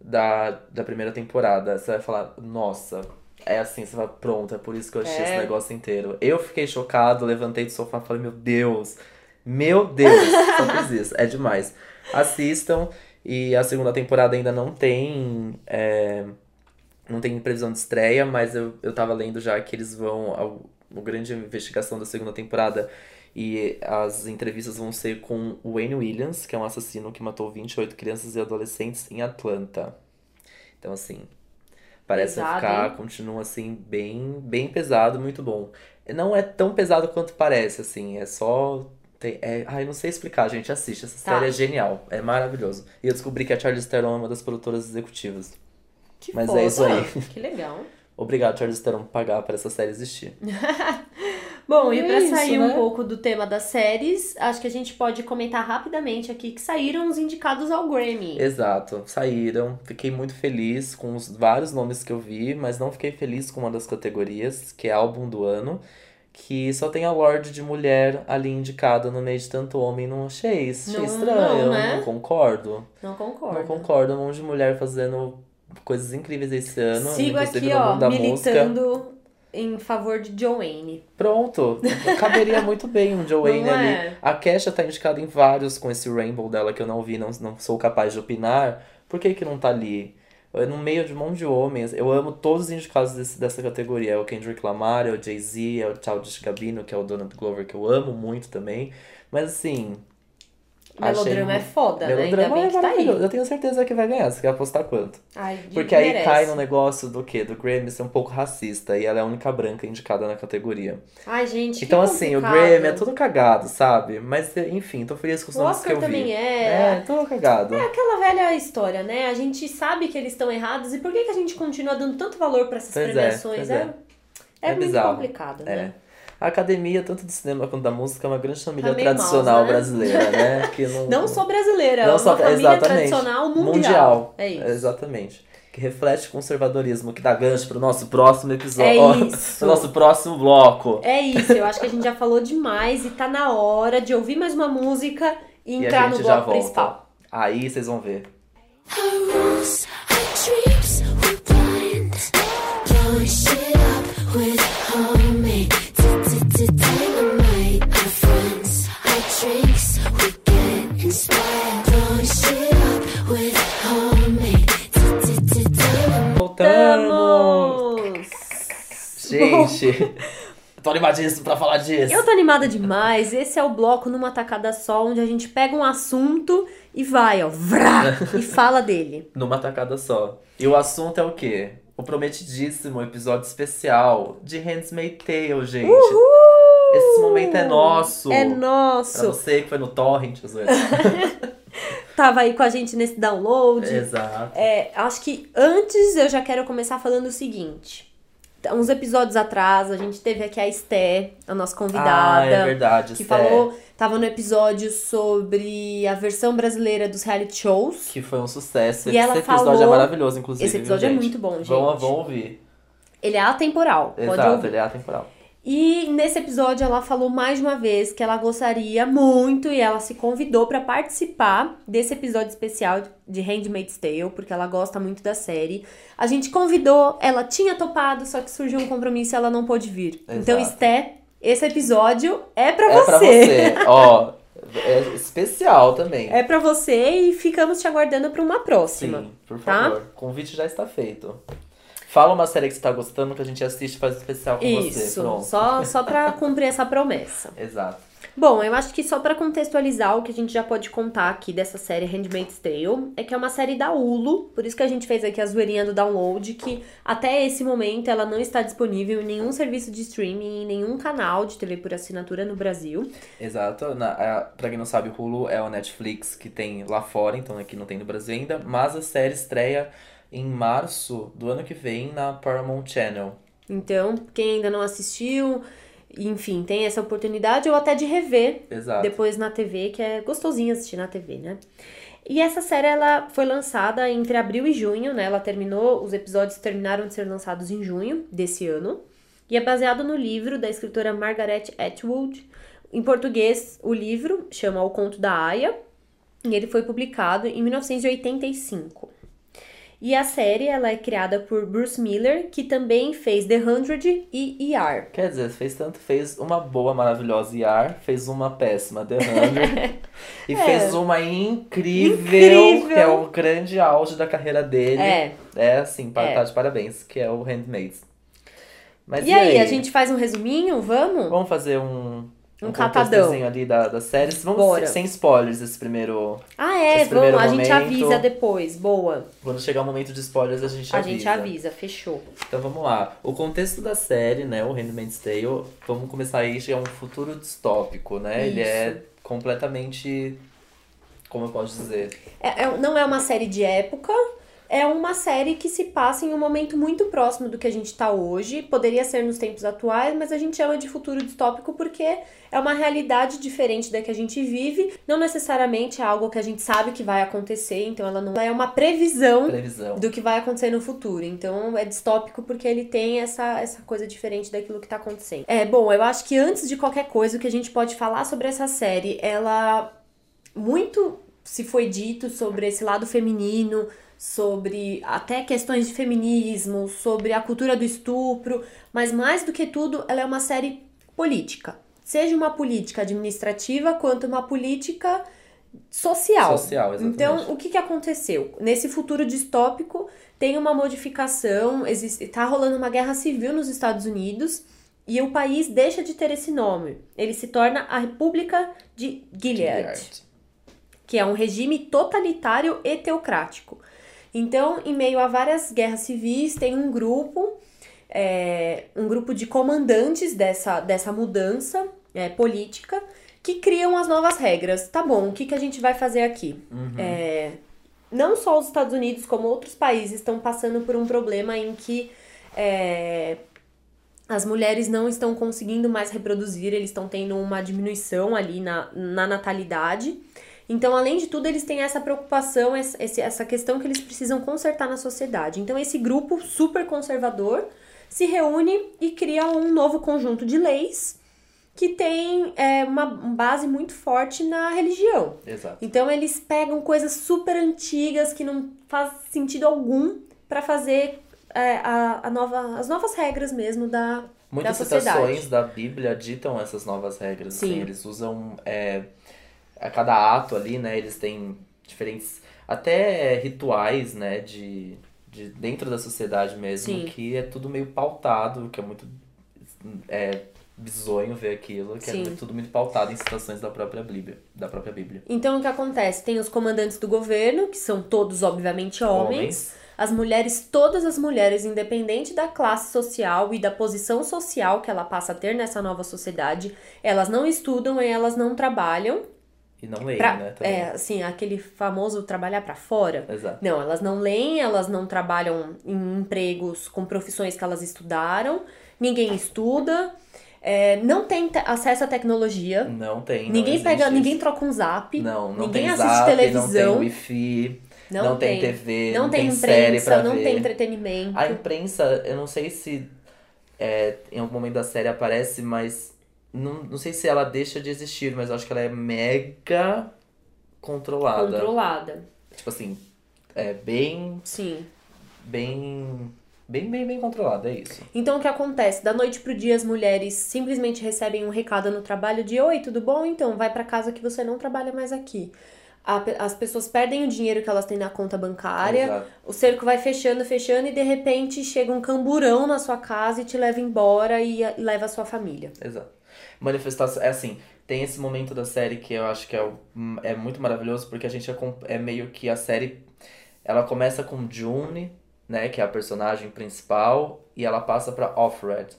da, da primeira temporada, você vai falar, nossa, é assim, você vai, pronto, é por isso que eu assisti É. esse negócio inteiro. Eu fiquei chocado, levantei do sofá e falei, meu Deus, meu Deus, só fiz isso, é demais. Assistam, e a segunda temporada ainda não tem. é, não tem previsão de estreia, mas eu, eu tava lendo já que eles vão. A, a grande investigação da segunda temporada e as entrevistas vão ser com Wayne Williams, que é um assassino que matou 28 crianças e adolescentes em Atlanta. Então, assim, parece Pesado, ficar, hein? continua assim, bem, bem pesado, muito bom. Não é tão pesado quanto parece, assim, é só. Tem, é, ai, não sei explicar, gente. Assiste. Essa Tá. série é genial. É maravilhoso. E eu descobri que a Charlize Theron é uma das produtoras executivas. Que mas é foda. isso aí. Que legal. Obrigado, Charlize Theron, por pagar para essa série existir. Bom, e É pra isso, sair né? um pouco do tema das séries, acho que a gente pode comentar rapidamente aqui que saíram os indicados ao Grammy. Exato, saíram. Fiquei muito feliz com os vários nomes que eu vi, mas não fiquei feliz com uma das categorias, que é álbum do ano, que só tem award de mulher ali indicada no meio de tanto homem. Não achei isso, achei Não, estranho, não, né? não concordo. Não concordo. Não concordo, um monte de mulher fazendo coisas incríveis esse ano, Sigo aqui, ó, da música. militando em favor de Joanne. Pronto, caberia muito bem um Joanne Não ali. é? A Kesha tá indicada em vários com esse Rainbow dela que eu não vi, não, não sou capaz de opinar. Por que que não tá ali? No meio de um monte de homens, eu amo todos os indicados desse, dessa categoria. É o Kendrick Lamar, é o Jay-Z, é o Childish Gambino, que é o Donald Glover, que eu amo muito também. Mas assim... Melodrama achei- é foda, né? Ainda Melodrama é que tá maravilhoso. aí. Eu tenho certeza que vai ganhar. Você quer apostar quanto? Ai, Porque aí merece. cai no negócio do quê? Do Grammy ser um pouco racista. E ela é a única branca indicada na categoria. Ai, gente, que Então, assim, o complicado. Grammy é tudo cagado, sabe? Mas, enfim, tô feliz com os O nomes que Oscar eu vi. também é. É, tudo cagado. É aquela velha história, né? A gente sabe que eles estão errados e por que, que a gente continua dando tanto valor pra essas Pois é, premiações? é, é. é É muito bizarro. complicado, É. A academia, tanto do cinema quanto da música, é uma grande família Tá tradicional mouse, né? brasileira, né? Que não, Não só brasileira, Não é só- uma família exatamente. tradicional mundial. mundial. É isso. Exatamente. Que reflete o conservadorismo, que dá gancho pro nosso próximo episódio. É isso. pro nosso próximo bloco. É isso, eu acho que a gente já falou demais e tá na hora de ouvir mais uma música e E entrar no bloco principal. Aí vocês vão ver. Our Voltamos! Gente, tô animadíssimo pra falar disso. Eu tô animada demais. Esse é o bloco numa tacada só, onde a gente pega um assunto e vai, ó, vrá, e fala dele. Numa tacada só. E o assunto é o quê? O prometidíssimo episódio especial de Handmaid's Tale, gente. Esse momento é nosso. É Pra nosso. você que foi no torrent, zoeira. Tava aí com a gente nesse download. Exato. É, acho que antes eu já quero começar falando o seguinte. Uns episódios atrás, a gente teve aqui a Esté, a nossa convidada. Ah, é verdade. Que Esté. falou, tava no episódio sobre a versão brasileira dos reality shows. Que foi um sucesso. E ela Esse episódio falou- é maravilhoso, inclusive. Esse episódio viu, é muito bom, gente. Vão, vão ouvir. Ele é atemporal, Exato, ele é atemporal. E nesse episódio ela falou mais de uma vez que ela gostaria muito e ela se convidou pra participar desse episódio especial de Handmaid's Tale, porque ela gosta muito da série. A gente convidou, ela tinha topado, só que surgiu um compromisso e ela não pôde vir. Então, Exato. Esté, esse episódio é pra É você. pra você. Ó, é especial também. É pra você e ficamos te aguardando pra uma próxima. Sim, por tá? favor. O convite já está feito. Fala uma série que você tá gostando que a gente assiste e faz um especial com você. Isso, só, só pra cumprir essa promessa. Exato. Bom, eu acho que só pra contextualizar o que a gente já pode contar aqui dessa série Handmaid's Tale é que é uma série da Hulu, por isso que a gente fez aqui a zoeirinha do download, que até esse momento ela não está disponível em nenhum serviço de streaming, em nenhum canal de TV por assinatura no Brasil. Exato. Na, a, pra quem não sabe, o Hulu é o Netflix que tem lá fora, então aqui não tem no Brasil ainda. Mas a série estreia em março do ano que vem na Paramount Channel. Então, quem ainda não assistiu, enfim, tem essa oportunidade ou até de rever Exato. depois na TV, que é gostosinho assistir na TV, né? E essa série ela foi lançada entre abril e junho, né? Ela terminou, os episódios terminaram de ser lançados em junho desse ano. E é baseado no livro da escritora Margaret Atwood. Em português, o livro chama O Conto da Aya, e ele foi publicado em 1985. E a série ela é criada por Bruce Miller, que também fez The Hundred e ER. Quer dizer, fez tanto, fez uma boa, maravilhosa IAR, fez uma péssima, The Hunter, e fez uma incrível, Incrível. que é o grande auge da carreira dele. É. É, assim, para É. tá de parabéns, que é o Handmaids. Mas E aí, a gente faz um resuminho? Vamos? Vamos fazer um, Um catadão. ali da, das séries. Vamos Bora. sem spoilers esse primeiro... Ah, é, vamos, a gente avisa depois. Boa. Quando chegar o momento de spoilers, a gente A avisa. gente avisa, fechou. Então vamos lá. O contexto da série, né, o Handmaid's Tale, vamos começar aí, é um futuro distópico, né? Ele Isso. é completamente... Como eu posso dizer? É- é- não é uma série de época, é uma série que se passa em um momento muito próximo do que a gente tá hoje. Poderia ser nos tempos atuais, mas a gente chama de futuro distópico porque é uma realidade diferente da que a gente vive. Não necessariamente é algo que a gente sabe que vai acontecer, então ela não é uma previsão Previsão. do que vai acontecer no futuro. Então é distópico porque ele tem essa, essa coisa diferente daquilo que tá acontecendo. É, bom, eu acho que antes de qualquer coisa, o que a gente pode falar sobre essa série, ela muito se foi dito sobre esse lado feminino, sobre até questões de feminismo, sobre a cultura do estupro, mas mais do que tudo, ela é uma série política. Seja uma política administrativa quanto uma política social. Social, exatamente. Então, o que, que aconteceu? Nesse futuro distópico, tem uma modificação, existe, tá rolando uma guerra civil nos Estados Unidos e o país deixa de ter esse nome. Ele se torna a República de Gilead, que é um regime totalitário e teocrático. Então, em meio a várias guerras civis, tem um grupo, é, um grupo de comandantes dessa, dessa mudança é, política que criam as novas regras. Tá bom, o que, que a gente vai fazer aqui? É, não só os Estados Unidos, como outros países estão passando por um problema em que é, as mulheres não estão conseguindo mais reproduzir, eles estão tendo uma diminuição ali na, na natalidade. Então, além de tudo, eles têm essa preocupação, essa, questão que eles precisam consertar na sociedade. Então, esse grupo super conservador se reúne e cria um novo conjunto de leis que tem é, uma base muito forte na religião. Exato. Então eles pegam coisas super antigas que não faz sentido algum pra fazer é, a, a nova, as novas regras mesmo da, Muitas da sociedade. citações da Bíblia ditam essas novas regras. Sim. Assim, eles usam é, a cada ato ali, né? Eles têm diferentes até rituais, né? De, de dentro da sociedade mesmo, Sim. que é tudo meio pautado, que é muito é, bizonho ver aquilo, que Sim. é tudo muito pautado em citações da própria Bíblia, da própria Bíblia. Então o que acontece? Tem os comandantes do governo, que são todos, obviamente, homens. Homens. As mulheres, todas as mulheres, independente da classe social e da posição social que ela passa a ter nessa nova sociedade, elas não estudam e elas não trabalham. E não leem, Pra, né? Também. é, assim, aquele famoso trabalhar pra fora. Exato. Não, elas não leem, elas não trabalham em empregos com profissões que elas estudaram, ninguém estuda, é, não tem te- acesso à tecnologia, Não tem. não ninguém pega, existe ninguém isso. troca um zap, Não, não ninguém tem assiste zap, televisão, não tem wifi, não, não tem TV, não não tem tem série imprensa, não ver. tem entretenimento. A imprensa, eu não sei se é, em algum momento da série aparece, mas não, não sei se ela deixa de existir, mas eu acho que ela é mega controlada. Controlada. Tipo assim, é bem, Sim. bem, bem, bem, bem controlada, é isso. Então o que acontece? Da noite pro dia as mulheres simplesmente recebem um recado no trabalho de oi, tudo bom? Então vai pra casa que você não trabalha mais aqui. As pessoas perdem o dinheiro que elas têm na conta bancária, Exato. o cerco vai fechando, fechando e de repente chega um camburão na sua casa e te leva embora e, e leva a sua família. Exato. Manifestação, é assim, tem esse momento da série que eu acho que é, o- é muito maravilhoso, porque a gente acom- é meio que a série, ela começa com June, né, que é a personagem principal, e ela passa pra Offred.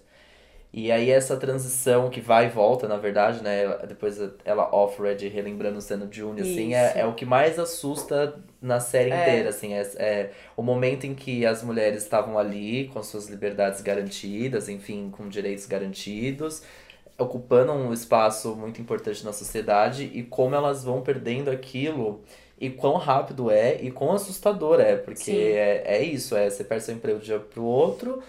E aí essa transição que vai e volta, na verdade, né, depois ela Offred relembrando sendo June, assim, é, é o que mais assusta na série É. inteira, assim, é, é o momento em que as mulheres estavam ali com suas liberdades garantidas, enfim, com direitos garantidos, ocupando um espaço muito importante na sociedade e como elas vão perdendo aquilo e quão rápido é e quão assustador é, porque é, é isso, é você perde seu emprego de um dia pro outro,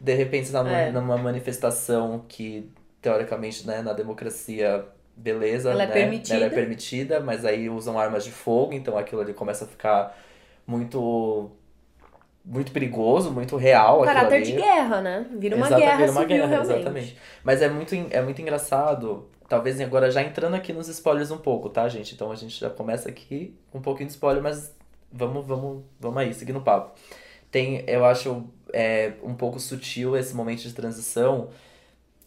de repente você tá numa, É. numa manifestação que, teoricamente, né, na democracia, beleza, Ela é né, permitida. ela é permitida, mas aí usam armas de fogo, então aquilo ali começa a ficar muito muito perigoso, muito real caráter de guerra, né? Vira uma Exata- guerra vira uma civil, guerra, realmente. exatamente. Mas é muito, é muito engraçado, talvez agora já entrando aqui nos spoilers um pouco, tá, gente? Então a gente já começa aqui com um pouquinho de spoiler, mas vamos, vamos, vamos aí, seguindo o papo. Tem, eu acho, é, um pouco sutil esse momento de transição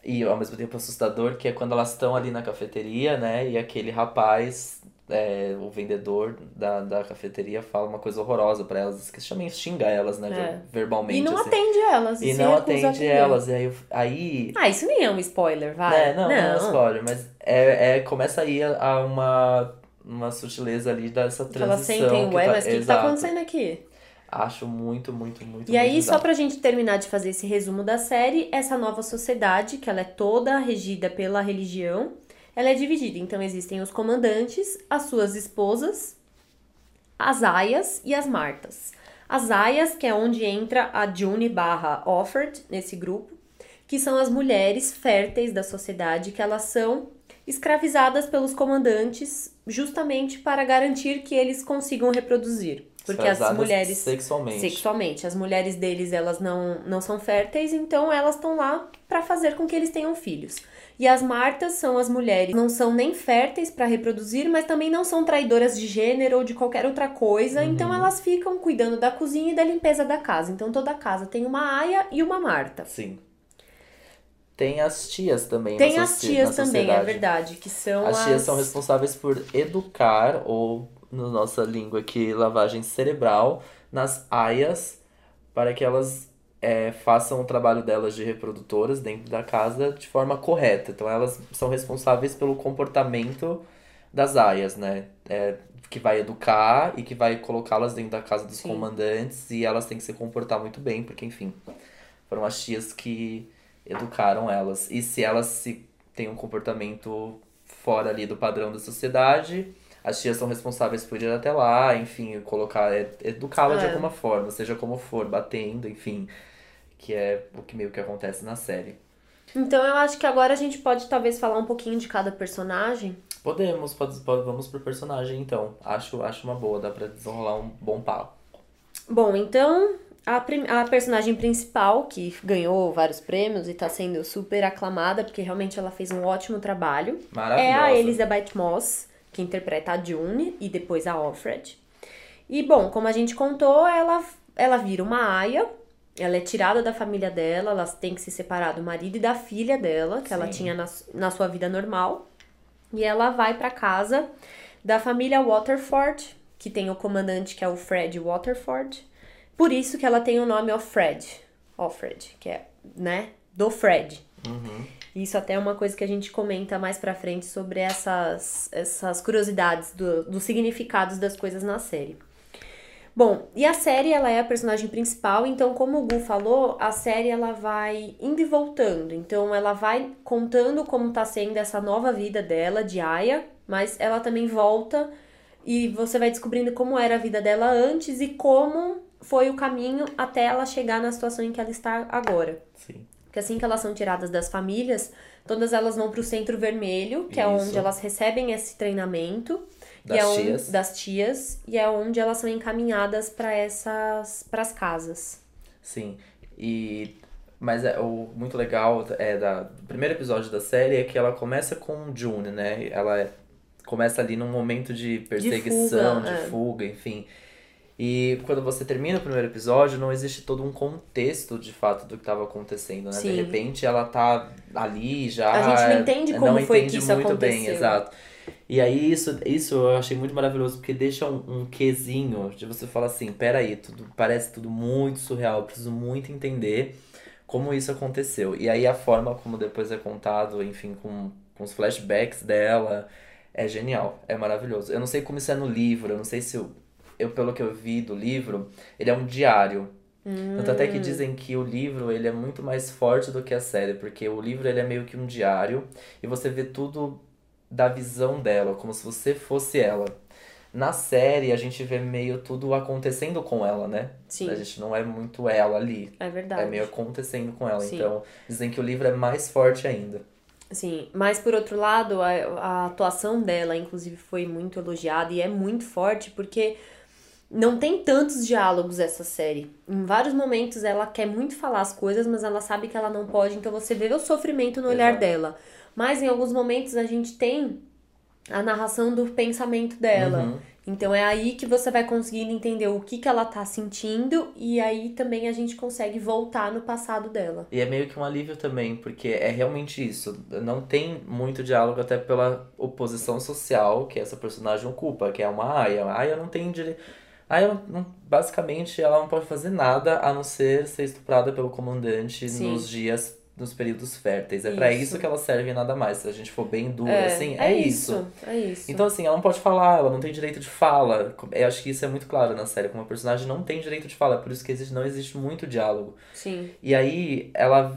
e ao mesmo tempo assustador, que é quando elas estão ali na cafeteria, né? E aquele rapaz, é, o vendedor da, da cafeteria, fala uma coisa horrorosa pra elas, que também xinga elas, né? É. Verbalmente. E não assim. atende elas. E não a atende elas. E aí, eu- aí Ah, isso nem é um spoiler, vai. é, não, não, é spoiler, mas é, é, começa aí a, a uma, uma sutileza ali dessa Que elas transição. sentem, ué, tá- mas o que, que tá acontecendo aqui? Acho muito, muito, muito E aí, muito só bizarro. pra gente terminar de fazer esse resumo da série, essa nova sociedade, que ela é toda regida pela religião, ela é dividida. Então, existem os comandantes, as suas esposas, as aias e as martas. As aias, que é onde entra a June barra Offord nesse grupo, que são as mulheres férteis da sociedade, que elas são escravizadas pelos comandantes justamente para garantir que eles consigam reproduzir. Porque as mulheres Sexualmente. sexualmente. As mulheres deles, elas não, não são férteis, então elas estão lá para fazer com que eles tenham filhos. E as martas são as mulheres, não são nem férteis para reproduzir, mas também não são traidoras de gênero ou de qualquer outra coisa, Uhum. então elas ficam cuidando da cozinha e da limpeza da casa. Então toda casa tem uma aia e uma marta. Sim. Tem as tias também Tem as tias também, é verdade, que são As as... tias são responsáveis por educar, ou na nossa língua aqui, lavagem cerebral, nas aias, para que elas é, façam o trabalho delas de reprodutoras dentro da casa de forma correta. Então elas são responsáveis pelo comportamento das aias, né? É, que vai educar e que vai colocá-las dentro da casa dos Sim. comandantes e elas têm que se comportar muito bem, porque enfim, foram as tias que educaram elas. E se elas se têm um comportamento fora ali do padrão da sociedade, as tias são responsáveis por ir até lá, enfim, colocar, é, educá-la de É. alguma forma, seja como for, batendo, enfim, que é o que meio que acontece na série. Então eu acho que agora a gente pode talvez falar um pouquinho de cada personagem. Podemos, pode, pode- vamos pro personagem então. Acho, acho uma boa, dá pra desenrolar um bom papo. Bom, então a, prim- a personagem principal, que ganhou vários prêmios e tá sendo super aclamada, porque realmente ela fez um ótimo trabalho, é a Elizabeth Moss, que interpreta a June e depois a Alfred. E bom, como a gente contou, ela, ela vira uma aia, ela é tirada da família dela, ela tem que se separar do marido e da filha dela, que ela Sim. tinha na, na sua vida normal. E ela vai pra casa da família Waterford, que tem o comandante que é o Fred Waterford. Por isso que ela tem o nome Offred. Offred, que é, né, do Fred. Isso até é uma coisa que a gente comenta mais pra frente sobre essas, essas curiosidades do, dos significados das coisas na série. Bom, e a série ela é a personagem principal, então como o Gu falou, a série ela vai indo e voltando. Então ela vai contando como tá sendo essa nova vida dela de Aya, mas ela também volta e você vai descobrindo como era a vida dela antes e como foi o caminho até ela chegar na situação em que ela está agora. Sim. Porque assim que elas são tiradas das famílias, todas elas vão pro Centro Vermelho, que é Isso. onde elas recebem esse treinamento. Das é onde- tias. das tias. E é onde elas são encaminhadas para essas pras casas. Sim. E. Mas é, o muito legal é da, do primeiro episódio da série é que ela começa com June, né? Ela começa ali num momento de perseguição, de fuga, fuga, é. enfim. E quando você termina o primeiro episódio, não existe todo um contexto de fato do que estava acontecendo, né? De Sim. repente ela tá ali já. A gente não entende como não foi entende que isso muito bem, aconteceu. exato. E aí isso, isso eu achei muito maravilhoso, porque deixa um, um quesinho de você falar assim, peraí, tudo, parece tudo muito surreal, eu preciso muito entender como isso aconteceu. E aí a forma como depois é contado, enfim, com, com os flashbacks dela, é genial, é maravilhoso. Eu não sei como isso é no livro, eu não sei se eu, eu pelo que eu vi do livro, ele é um diário. Tanto até que Hum. dizem que o livro ele é muito mais forte do que a série, porque o livro ele é meio que um diário e você vê tudo da visão dela, como se você fosse ela. Na série a gente vê meio tudo acontecendo com ela, né? Sim. A gente não é muito ela ali. É verdade. É meio acontecendo com ela. Sim. Então, dizem que o livro é mais forte ainda. Sim, mas por outro lado, a, a atuação dela, inclusive, foi muito elogiada e é muito forte porque não tem tantos diálogos essa série. Em vários momentos ela quer muito falar as coisas, mas ela sabe que ela não pode, então você vê o sofrimento no olhar Exato. dela. Mas em alguns momentos a gente tem a narração do pensamento dela. Uhum. Então é aí que você vai conseguindo entender o que, que ela tá sentindo e aí também a gente consegue voltar no passado dela. E é meio que um alívio também, porque é realmente isso. Não tem muito diálogo até pela oposição social que essa personagem ocupa, que é uma Aya. A Aya não tem direito. Aya, não- basicamente, ela não pode fazer nada a não ser ser estuprada pelo comandante Sim. nos dias, nos períodos férteis. É pra Isso. isso que ela serve e nada mais. Se a gente for bem dura, assim, é, isso. É isso. Então, assim, ela não pode falar, ela não tem direito de fala. Eu acho que isso é muito claro na série, como a personagem não tem direito de fala, é por isso que existe, não existe muito diálogo. Sim. E aí ela,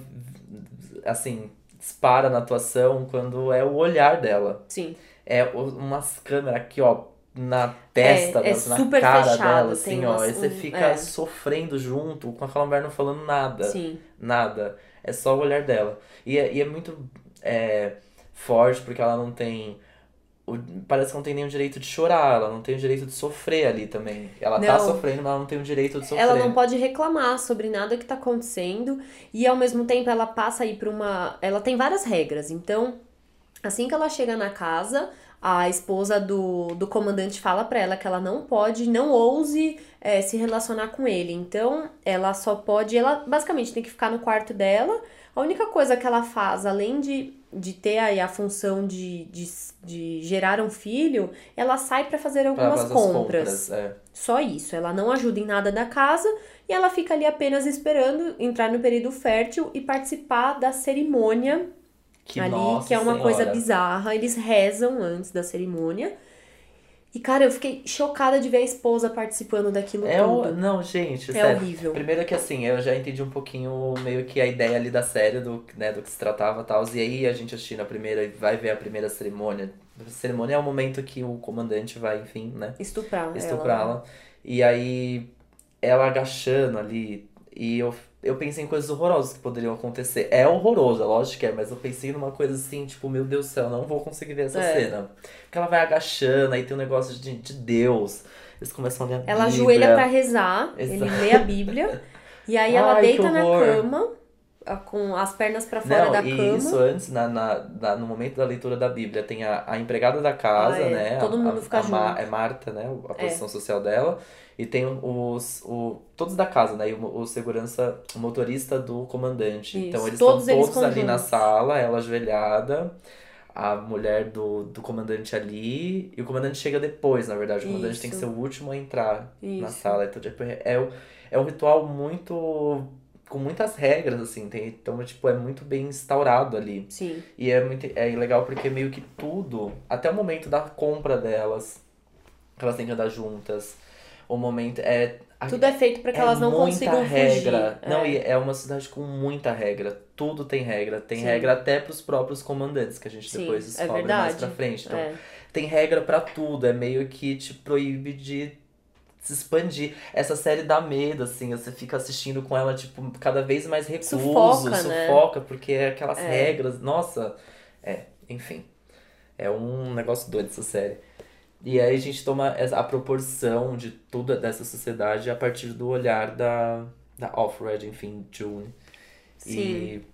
assim, dispara na atuação quando é o olhar dela. Sim. É umas câmeras aqui, ó, na testa, É, é na cara fechado, dela, assim, ó. umas- E você um- fica é. sofrendo junto com aquela mulher não falando nada. Sim. Nada. É só o olhar dela. E é, e é muito é, forte porque ela não tem. o- parece que não tem nenhum direito de chorar, ela não tem o direito de sofrer ali também. Ela tá Não. sofrendo, mas ela não tem o direito de sofrer. Ela não pode reclamar sobre nada que tá acontecendo e ao mesmo tempo ela passa aí por uma. Ela tem várias regras. Então, assim que ela chega na casa, a esposa do, do comandante fala pra ela que ela não pode, não ouse é, se relacionar com ele. Então, ela só pode. Ela basicamente tem que ficar no quarto dela. A única coisa que ela faz, além de, de ter aí a função de, de, de gerar um filho, ela sai pra fazer Pra algumas fazer as compras. é. Só isso. Ela não ajuda em nada da casa e ela fica ali apenas esperando entrar no período fértil e participar da cerimônia Que, ali, que é uma coisa senhora. bizarra. Eles rezam antes da cerimônia. E, cara, eu fiquei chocada de ver a esposa participando daquilo É o... tudo. Não, gente, É sério. horrível. Primeiro que assim, eu já entendi um pouquinho meio que a ideia ali da série, do, né, do que se tratava e tal. E aí a gente assistindo a primeira e vai ver a primeira cerimônia. A cerimônia é o momento que o comandante vai, enfim, né, Estuprar. ela. estuprá-la. E aí ela agachando ali. E eu eu pensei em coisas horrorosas que poderiam acontecer. É horroroso, é lógico que é, mas eu pensei numa coisa assim, tipo, meu Deus do céu, não vou conseguir ver essa É. cena. Porque ela vai agachando, aí tem um negócio de, de Deus. Eles começam a ler a Ela Bíblia. ajoelha pra rezar, ele Exato. lê a Bíblia, e aí ela Ai, deita na cama, com as pernas pra fora Não, da e cama. isso antes, na, na, na- no momento da leitura da Bíblia, tem a, a empregada da casa, Ah, é. né? Todo a- mundo fica a Ma- junto. É Marta, né? A É. posição social dela. E tem os, o, todos da casa, né? E o, o segurança, o motorista do comandante. Isso, Então eles todos estão eles todos ali na sala, ela ajoelhada, a mulher do, do comandante ali. E o comandante chega depois, na verdade. O comandante tem que Isso. ser o último a entrar na Isso. sala. Então, tipo, é, o- é um ritual muito. Com muitas regras, assim. Tem, então, tipo, é muito bem instaurado ali. Sim, E é muito é legal porque meio que tudo, até o momento da compra delas, que elas têm que andar juntas, o momento é. tudo é feito pra que elas não consigam regra. fugir. Não, é. e é uma cidade com muita regra. Tudo tem regra. Tem Sim. regra até pros próprios comandantes, que a gente Sim, depois é descobre mais verdade. pra frente. Então, É. tem regra pra tudo. É meio que te proíbe de se expandir. Essa série dá medo, assim. Você fica assistindo com ela, tipo, cada vez mais recluso. Sufoca, né? sufoca, porque é aquelas É. regras. Nossa. É, enfim. É um negócio doido essa série. E aí a gente toma a proporção de tudo dessa sociedade a partir do olhar da, da Offred, enfim, June. Sim. E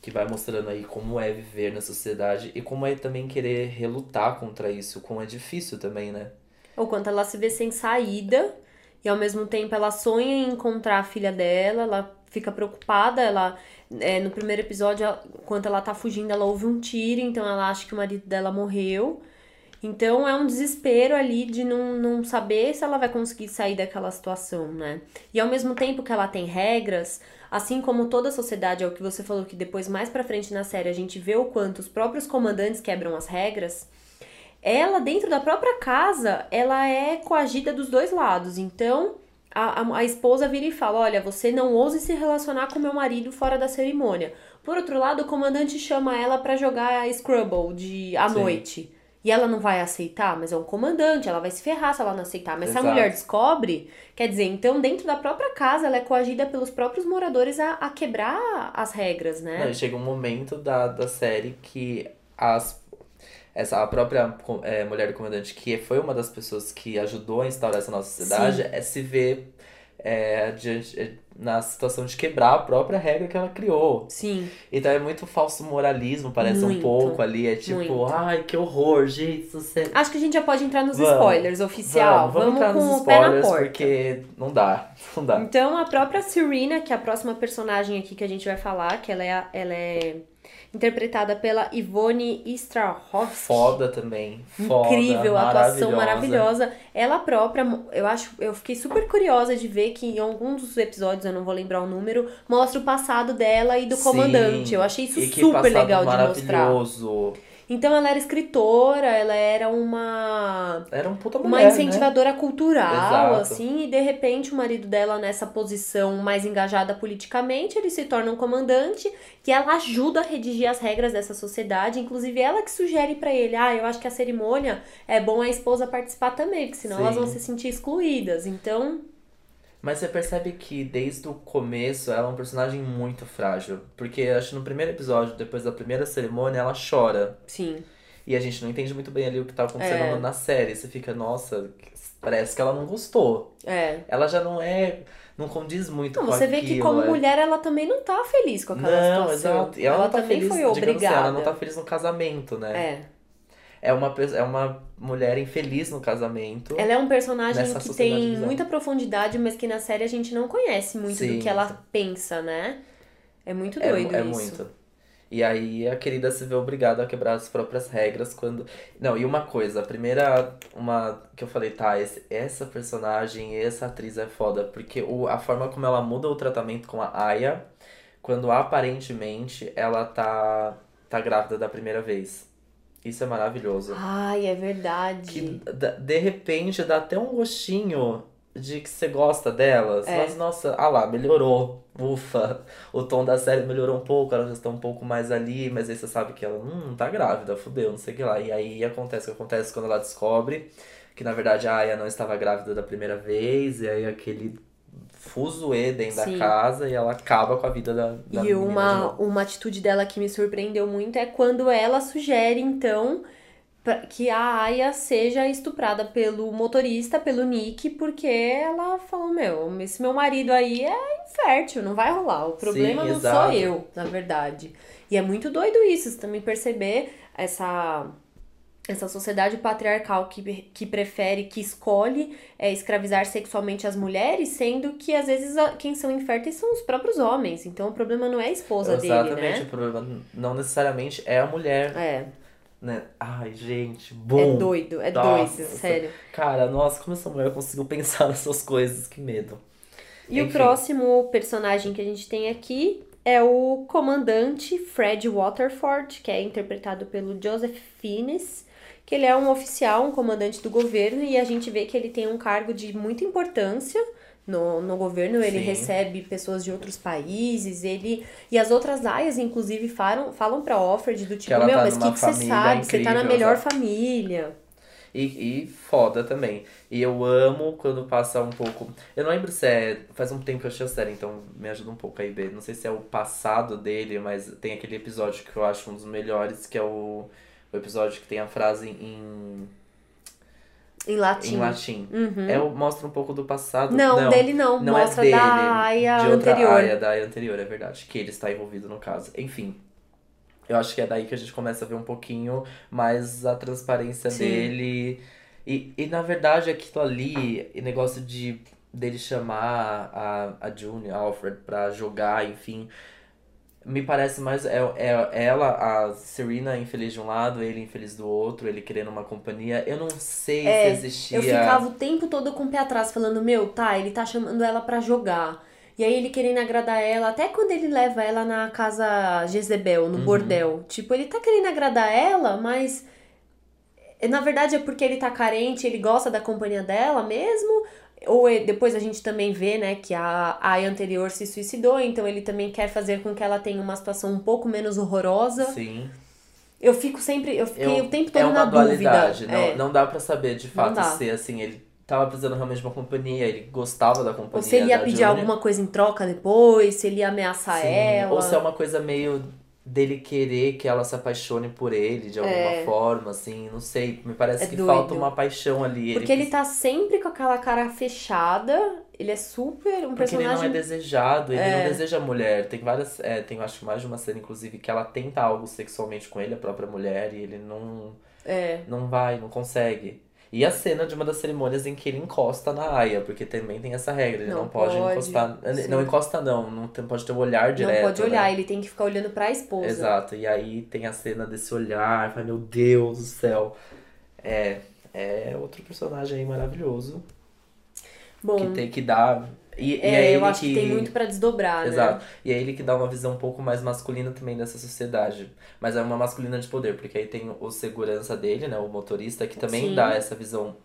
que vai mostrando aí como é viver na sociedade e como é também querer relutar contra isso, como é difícil também, né? O quanto ela se vê sem saída e ao mesmo tempo ela sonha em encontrar a filha dela, ela fica preocupada, ela é, no primeiro episódio, ela- enquanto ela tá fugindo, ela ouve um tiro, então ela acha que o marido dela morreu. Então é um desespero ali de não, não saber se ela vai conseguir sair daquela situação, né? E ao mesmo tempo que ela tem regras, assim como toda a sociedade, é o que você falou que depois mais pra frente na série a gente vê o quanto os próprios comandantes quebram as regras, ela dentro da própria casa, ela é coagida dos dois lados. Então, a, a, a esposa vira e fala: Olha, você não ouse se relacionar com meu marido fora da cerimônia. Por outro lado, o comandante chama ela pra jogar Scrabble de à Sim. noite. E ela não vai aceitar, mas é um comandante, ela vai se ferrar se ela não aceitar. Mas se a Exato. mulher descobre, quer dizer, então dentro da própria casa ela é coagida pelos próprios moradores a, a quebrar as regras, né? Não, chega um momento da, da série que as, essa, a própria é, mulher do comandante, que foi uma das pessoas que ajudou a instaurar essa nossa sociedade, é se ver é, diante, é, na situação de quebrar a própria regra que ela criou. Sim. Então é muito falso moralismo, parece Muito, um pouco ali. É tipo, muito. ai, que horror, gente. Você... Acho que a gente já pode entrar nos Vamos, spoilers oficial. Vamos, vamos entrar com nos o pé na spoilers, porta. porque não dá, não dá. Então, a própria Serena, que é a próxima personagem aqui que a gente vai falar, que ela é, ela é interpretada pela Ivone Strahovski. Foda também. Foda, Incrível, a atuação maravilhosa. maravilhosa. Ela própria, eu acho, eu fiquei super curiosa de ver que em alguns dos episódios, eu não vou lembrar o número, mostra o passado dela e do Sim, comandante. Eu achei isso super legal de mostrar. maravilhoso. Então ela era escritora, ela era uma Era um puta mulher, uma né? incentivadora cultural, Exato. assim, e de repente o marido dela nessa posição mais engajada politicamente, ele se torna um comandante que ela ajuda a redigir as regras dessa sociedade, inclusive ela que sugere pra ele, ah, eu acho que a cerimônia é bom a esposa participar também, porque senão Sim. elas vão se sentir excluídas. Então, Mas você percebe que desde o começo ela é um personagem muito frágil. Porque acho que no primeiro episódio, depois da primeira cerimônia, ela chora. sim, E a gente não entende muito bem ali o que tá acontecendo É. na série. Você fica, nossa, parece que ela não gostou. é. Ela já não é. Não condiz muito Não, com você vê que aquilo, como é. mulher ela também não tá feliz com aquela Não, situação. exato. E ela, não tá também feliz, foi obrigada. assim, ela não tá feliz no casamento, né? É. É uma, é uma mulher infeliz no casamento. Ela é um personagem que tem bizarra. muita profundidade, mas que na série a gente não conhece muito Sim. do que ela pensa, né? É muito É, doido é isso. muito. E aí a querida se vê obrigada a quebrar as próprias regras quando. Não, e uma coisa, a primeira. Uma que eu falei, tá, esse- essa personagem, essa atriz é foda. Porque o, a forma como ela muda o tratamento com a Aya, quando aparentemente ela tá, tá grávida da primeira vez. Isso é maravilhoso. Ai, é verdade. Que de repente dá até um gostinho de que você gosta delas. É. Mas, nossa, ah lá, melhorou. Ufa. O tom da série melhorou um pouco, elas já estão um pouco mais ali, mas aí você sabe que ela hum, tá grávida, fudeu, não sei o que lá. E aí acontece o que acontece quando ela descobre que na verdade a Aya não estava grávida da primeira vez, e aí aquele fuzuê dentro Sim. da casa e ela acaba com a vida da, da E uma, uma atitude dela que me surpreendeu muito é quando ela sugere, então, que a Aya seja estuprada pelo motorista, pelo Nick, porque ela falou: Meu, esse meu marido aí é infértil, não vai rolar. O problema não exato. sou eu, na verdade. E é muito doido isso, você também perceber essa. Essa sociedade patriarcal que, que prefere, que escolhe é, escravizar sexualmente as mulheres, sendo que às vezes a- quem são inférteis são os próprios homens. Então o problema não é a esposa Exatamente, dele, o né? problema não necessariamente é a mulher, É, né? Ai, gente, é bom. doido, é Nossa, doido, sério. Cara, nossa, como essa mulher conseguiu pensar nessas coisas, que medo. E o Enfim. próximo personagem que a gente tem aqui é o comandante Fred Waterford, que é interpretado pelo Joseph Fiennes, que ele é um oficial, um comandante do governo, e a gente vê que ele tem um cargo de muita importância no, no governo, ele Sim. recebe pessoas de outros países, ele... E as outras aias, inclusive, falam, falam pra Offred do tipo, meu, tá mas o que, que você sabe? Você tá na incrível, melhor sabe? família. E, e foda também. E eu amo quando passa um pouco. Eu não lembro se é. Faz um tempo que eu achei a série, então me ajuda um pouco aí, B. Não sei se é o passado dele, mas tem aquele episódio que eu acho um dos melhores, que é o, o episódio que tem a frase em, Em latim. em latim. Uhum. É, mostra um pouco do passado. Não, dele não. Não Mostra é dele, da aia de outra anterior. área, da área anterior, é verdade. Que ele está envolvido no caso. Enfim. Eu acho que é daí que a gente começa a ver um pouquinho mais a transparência Sim. dele. E, e na verdade aquilo ali, o negócio de dele chamar a, a June, a Alfred, pra jogar, enfim. Me parece mais é, é ela, a Serena infeliz de um lado, ele infeliz do outro, ele querendo uma companhia. Eu não sei É, se existia. Eu ficava o tempo todo com o pé atrás, falando, meu, tá, ele tá chamando ela pra jogar. E aí ele querendo agradar ela, até quando ele leva ela na casa Jezebel, no Uhum. bordel. Tipo, ele tá querendo agradar ela, mas. Na verdade é porque ele tá carente, ele gosta da companhia dela mesmo. Ou é- depois a gente também vê, né, que a Aya anterior se suicidou, então ele também quer fazer com que ela tenha uma situação um pouco menos horrorosa. Sim. Eu fico sempre, eu fiquei Eu- o tempo todo é uma na dualidade. dúvida. Não, é. não dá pra saber de fato se assim, ele tava precisando realmente de uma companhia, ele gostava da companhia. Ou se ele ia pedir alguma coisa em troca depois, se ele ia ameaçar sim, ela. Ou se é uma coisa meio dele querer que ela se apaixone por ele de alguma É. forma, assim, não sei. Me parece É que doido. falta uma paixão ali. Porque ele tá sempre com aquela cara fechada, ele é super um Porque ele não é desejado, ele É. não deseja a mulher. Tem várias. É, tem acho que mais de uma cena, inclusive, que ela tenta algo sexualmente com ele, a própria mulher, e ele não. É. não vai, não consegue. E a cena de uma das cerimônias em que ele encosta na aia, porque também tem essa regra, ele não, Não pode, pode, encostar. sim. Não encosta não, não pode ter o olhar direto. não pode olhar, né? ele tem que ficar olhando pra esposa. Exato. E aí tem a cena desse olhar, ai meu Deus do céu. É, é outro personagem aí maravilhoso Bom, que tem que dar. E, e é, é eu ele acho que... tem muito pra desdobrar, né? Exato. E é ele que dá uma visão um pouco mais masculina também dessa sociedade. Mas é uma masculina de poder, porque aí tem o segurança dele, né? O motorista, que também Sim. dá essa visão.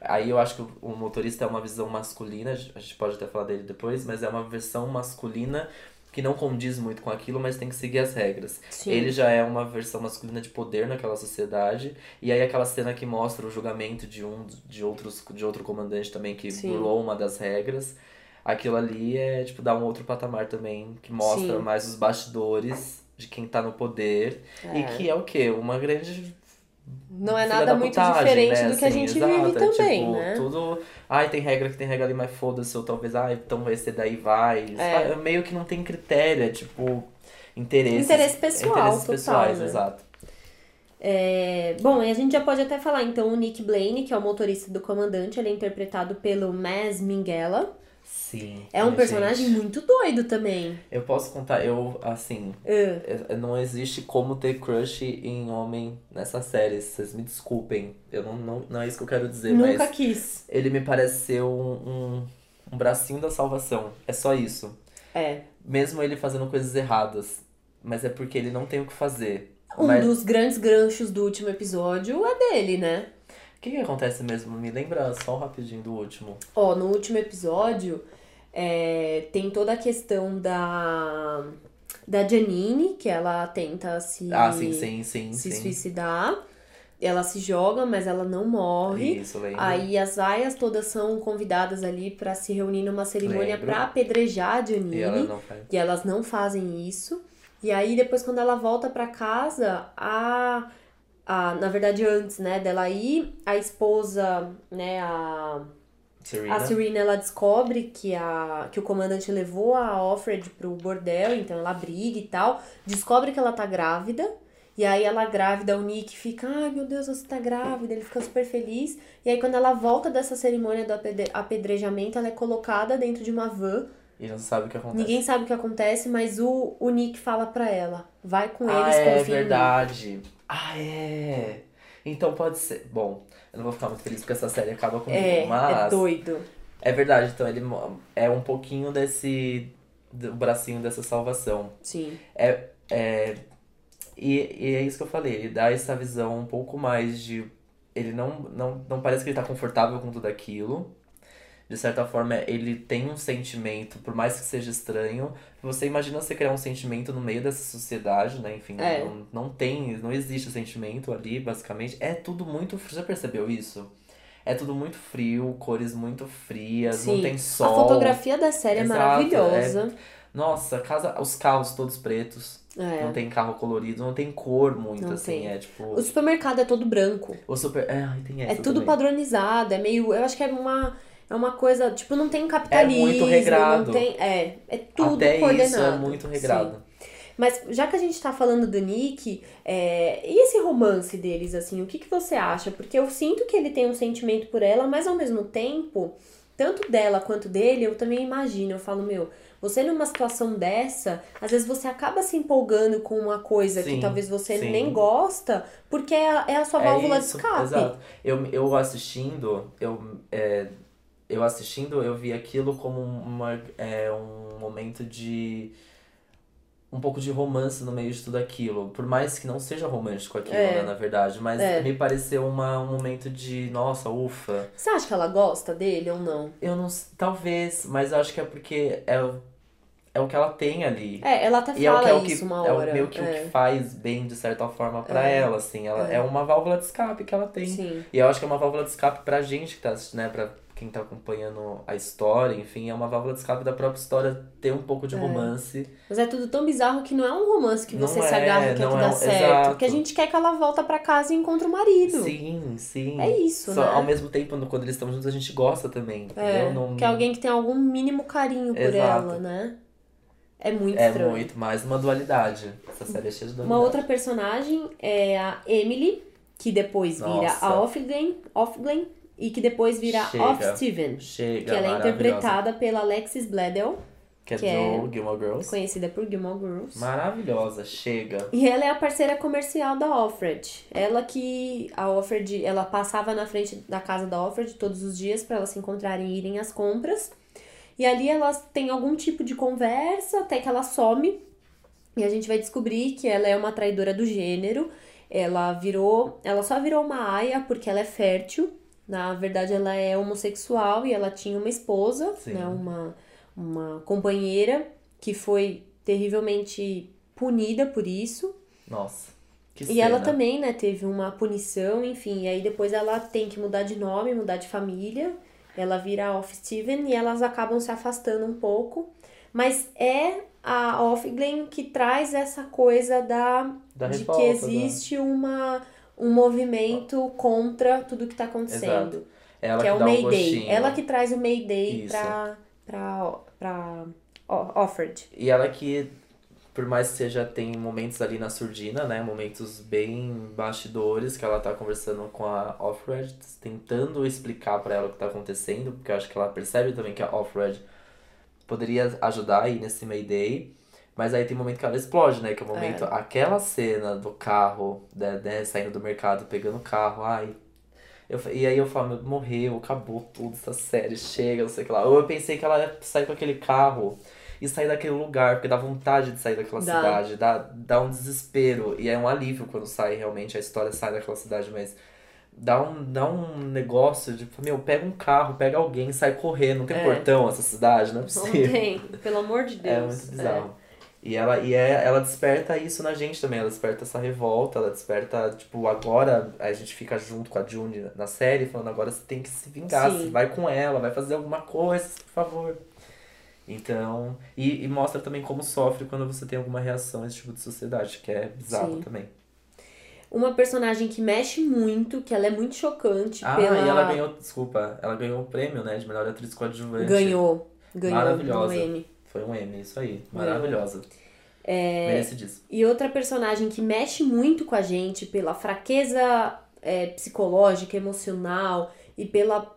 Aí eu acho que o- o motorista é uma visão masculina, a gente pode até falar dele depois, mas é uma versão masculina que não condiz muito com aquilo, mas tem que seguir as regras. Sim. Ele já é uma versão masculina de poder naquela sociedade. E aí aquela cena que mostra o julgamento de um de outros de outro comandante também que Sim. burlou uma das regras. Aquilo ali é tipo dar um outro patamar também, que mostra Sim. mais os bastidores de quem tá no poder. É. E que é o quê? Uma grande Não é nada da muito putagem, diferente né? do que a Assim, gente exato, vive é também, tipo, né? Tudo. Ai, tem regra que tem regra ali, mas foda-se, ou talvez, ai, então vai ser daí vai. É. Meio que não tem critério, é tipo interesses. Interesse pessoal, interesses total, pessoais, né? exato. É, Bom, e a gente já pode até falar, então, o Nick Blaine, que é o motorista do comandante, ele é interpretado pelo Maz Minghella. Sim. É um gente. personagem muito doido também. Eu posso contar, eu, assim, é- não existe como ter crush em homem nessa série, vocês me desculpem. Eu não, não, não é isso que eu quero dizer, nunca mas quis. ele me parece ser um, um, um bracinho da salvação. É só isso. É. Mesmo ele fazendo coisas erradas. Mas é porque ele não tem o que fazer. Um mas dos grandes ganchos do último episódio é dele, né? O que, que acontece mesmo? Me lembra só rapidinho do último. Ó, no último episódio é, tem toda a questão da da Janine, que ela tenta se, Ah, sim, sim, sim, se suicidar. ela se joga, mas ela não morre. Isso, lembro. Aí as aias todas são convidadas ali pra se reunir numa cerimônia pra apedrejar a Janine. E ela. E elas não fazem isso. E aí, depois, quando ela volta pra casa, a. a na verdade, antes, né, dela ir, a esposa, né, a. Serena. A Serena, ela descobre que, a, que o comandante levou a Alfred pro bordel, então ela briga e tal. Descobre que ela tá grávida. E aí ela grávida, o Nick fica, ai meu Deus, você tá grávida. Ele fica super feliz. E aí quando ela volta dessa cerimônia do apedre- apedrejamento, ela é colocada dentro de uma van. E não sabe o que acontece. Ninguém sabe o que acontece, mas o, o Nick fala pra ela, vai com Ah, eles, é confia em mim. verdade. Ah, é. Então pode ser. Bom, eu não vou ficar muito feliz porque essa série acaba comigo, É, mas. é doido. É verdade, então ele é um pouquinho desse. do bracinho dessa salvação. Sim. É. é e, e é isso que eu falei, ele dá essa visão um pouco mais de. Ele não, não, não parece que ele tá confortável com tudo aquilo. De certa forma, ele tem um sentimento, por mais que seja estranho. Você imagina você criar um sentimento no meio dessa sociedade, né? Enfim, É. não, não tem, não existe sentimento ali, basicamente. É tudo muito. frio. Você já percebeu isso? É tudo muito frio, cores muito frias, não Sim. tem A sol. fotografia da série Exato, é maravilhosa. Nossa, casa, os carros todos pretos. É. Não tem carro colorido, não tem cor muito, Não assim. tem. É tipo. O supermercado é todo branco. O super. É, tem essa É tudo também. padronizado, é meio. Eu acho que é uma. É uma coisa. Tipo, não tem capitalismo. É muito regrado. Não tem, é, é tudo Até coordenado. isso é muito regrado. Sim. Mas já que a gente tá falando do Nick, é, e esse romance deles, assim, o que, que você acha? Porque eu sinto que ele tem um sentimento por ela, mas ao mesmo tempo, tanto dela quanto dele, eu também imagino. Eu falo, meu, você numa situação dessa, às vezes você acaba se empolgando com uma coisa Sim, que talvez você sim. nem gosta, porque é a, é a sua válvula de isso, escape. Exato. Eu, eu assistindo, eu, é, eu assistindo, eu vi aquilo como uma, é, um momento de. Um pouco de romance no meio de tudo aquilo. Por mais que não seja romântico aquilo, É. né, na verdade. Mas É. me pareceu uma, um momento de, nossa, ufa. Você acha que ela gosta dele ou não? Eu não Talvez, mas eu acho que é porque é, o- é o que ela tem ali. É, ela até E é o fala que é o que isso uma é hora. o meio que o é. que faz bem de certa forma pra É. ela, assim. Ela É. é. uma válvula de escape que ela tem. Sim. E eu acho que é uma válvula de escape pra gente que tá assistindo, né? Pra quem tá acompanhando a história, enfim, é uma válvula de escape da própria história ter um pouco de É. romance. Mas é tudo tão bizarro que não é um romance que Não você se é, agarra e quer não que é dá um- certo. exato. Porque a gente quer que ela volta pra casa e encontre o marido. Sim, sim. É isso, Só, né? Ao mesmo tempo, quando eles estão juntos, a gente gosta também, É, entendeu? Não, que é alguém que tem algum mínimo carinho por Exato. ela, né? É muito É estranho. muito mais uma dualidade. Essa série é cheia de dualidade. Uma outra personagem é a Emily, que depois vira Nossa. a Offglen, Offglen e que depois vira Chega. Off Steven. Chega, Que ela é interpretada pela Alexis Bledel, Que é que é- do Gilmore Girls. conhecida por Gilmore Girls. Maravilhosa, chega. E ela é a parceira comercial da Alfred. Ela que a Alfred, ela passava na frente da casa da Alfred todos os dias para elas se encontrarem e irem às compras. E ali elas têm algum tipo de conversa até que ela some. E a gente vai descobrir que ela é uma traidora do gênero. Ela virou, ela só virou uma aia porque ela é fértil. Na verdade, ela é homossexual e ela tinha uma esposa, Sim. né, uma uma companheira que foi terrivelmente punida por isso. Nossa. Que E cena. ela também, né, teve uma punição, enfim. E aí depois ela tem que mudar de nome, mudar de família. Ela vira Off Steven e elas acabam se afastando um pouco. Mas é a Off Glen que traz essa coisa da, Da de revolta, que da- existe uma, um movimento contra tudo que tá acontecendo. Ela que é o um Mayday. gostinho. ela que traz o Mayday Isso. pra, pra, pra Offred. E ela que, por mais que seja, tem momentos ali na surdina, né? Momentos bem bastidores, que ela tá conversando com a Offred, tentando explicar pra ela o que tá acontecendo, porque eu acho que ela percebe também que a Offred poderia ajudar aí nesse Mayday. Mas aí tem um momento que ela explode, né? Que é o momento, aquela cena do carro, né, né, saindo do mercado, pegando o carro, ai. Eu, e aí eu falo, meu, morreu, acabou tudo, essa série, chega, não sei o que lá. Ou eu pensei que ela ia sair com aquele carro e sair daquele lugar, porque dá vontade de sair daquela Dá. cidade, dá, dá um desespero. E é um alívio quando sai realmente, a história sai daquela cidade, mas dá um, dá um negócio de, meu, pega um carro, pega alguém, sai correndo, não tem É. portão essa cidade, não é Não possível. tem, pelo amor de Deus. É muito bizarro. E ela, e é, ela desperta isso na gente também, ela desperta essa revolta, ela desperta, tipo, agora a gente fica junto com a June na série, falando agora você tem que se vingar, Sim. vai com ela, vai fazer alguma coisa, por favor. Então, e, e mostra também como sofre quando você tem alguma reação a esse tipo de sociedade, que é bizarro Sim. também. Uma personagem que mexe muito, que ela é muito chocante Ah, pela... e ela ganhou, desculpa, ela ganhou o prêmio, né, de melhor atriz coadjuvante. Ganhou. Ganhou Maravilhosa. Foi um M, isso aí. Maravilhosa. É, Merecidíssimo. E outra personagem que mexe muito com a gente pela fraqueza é, psicológica, emocional e pela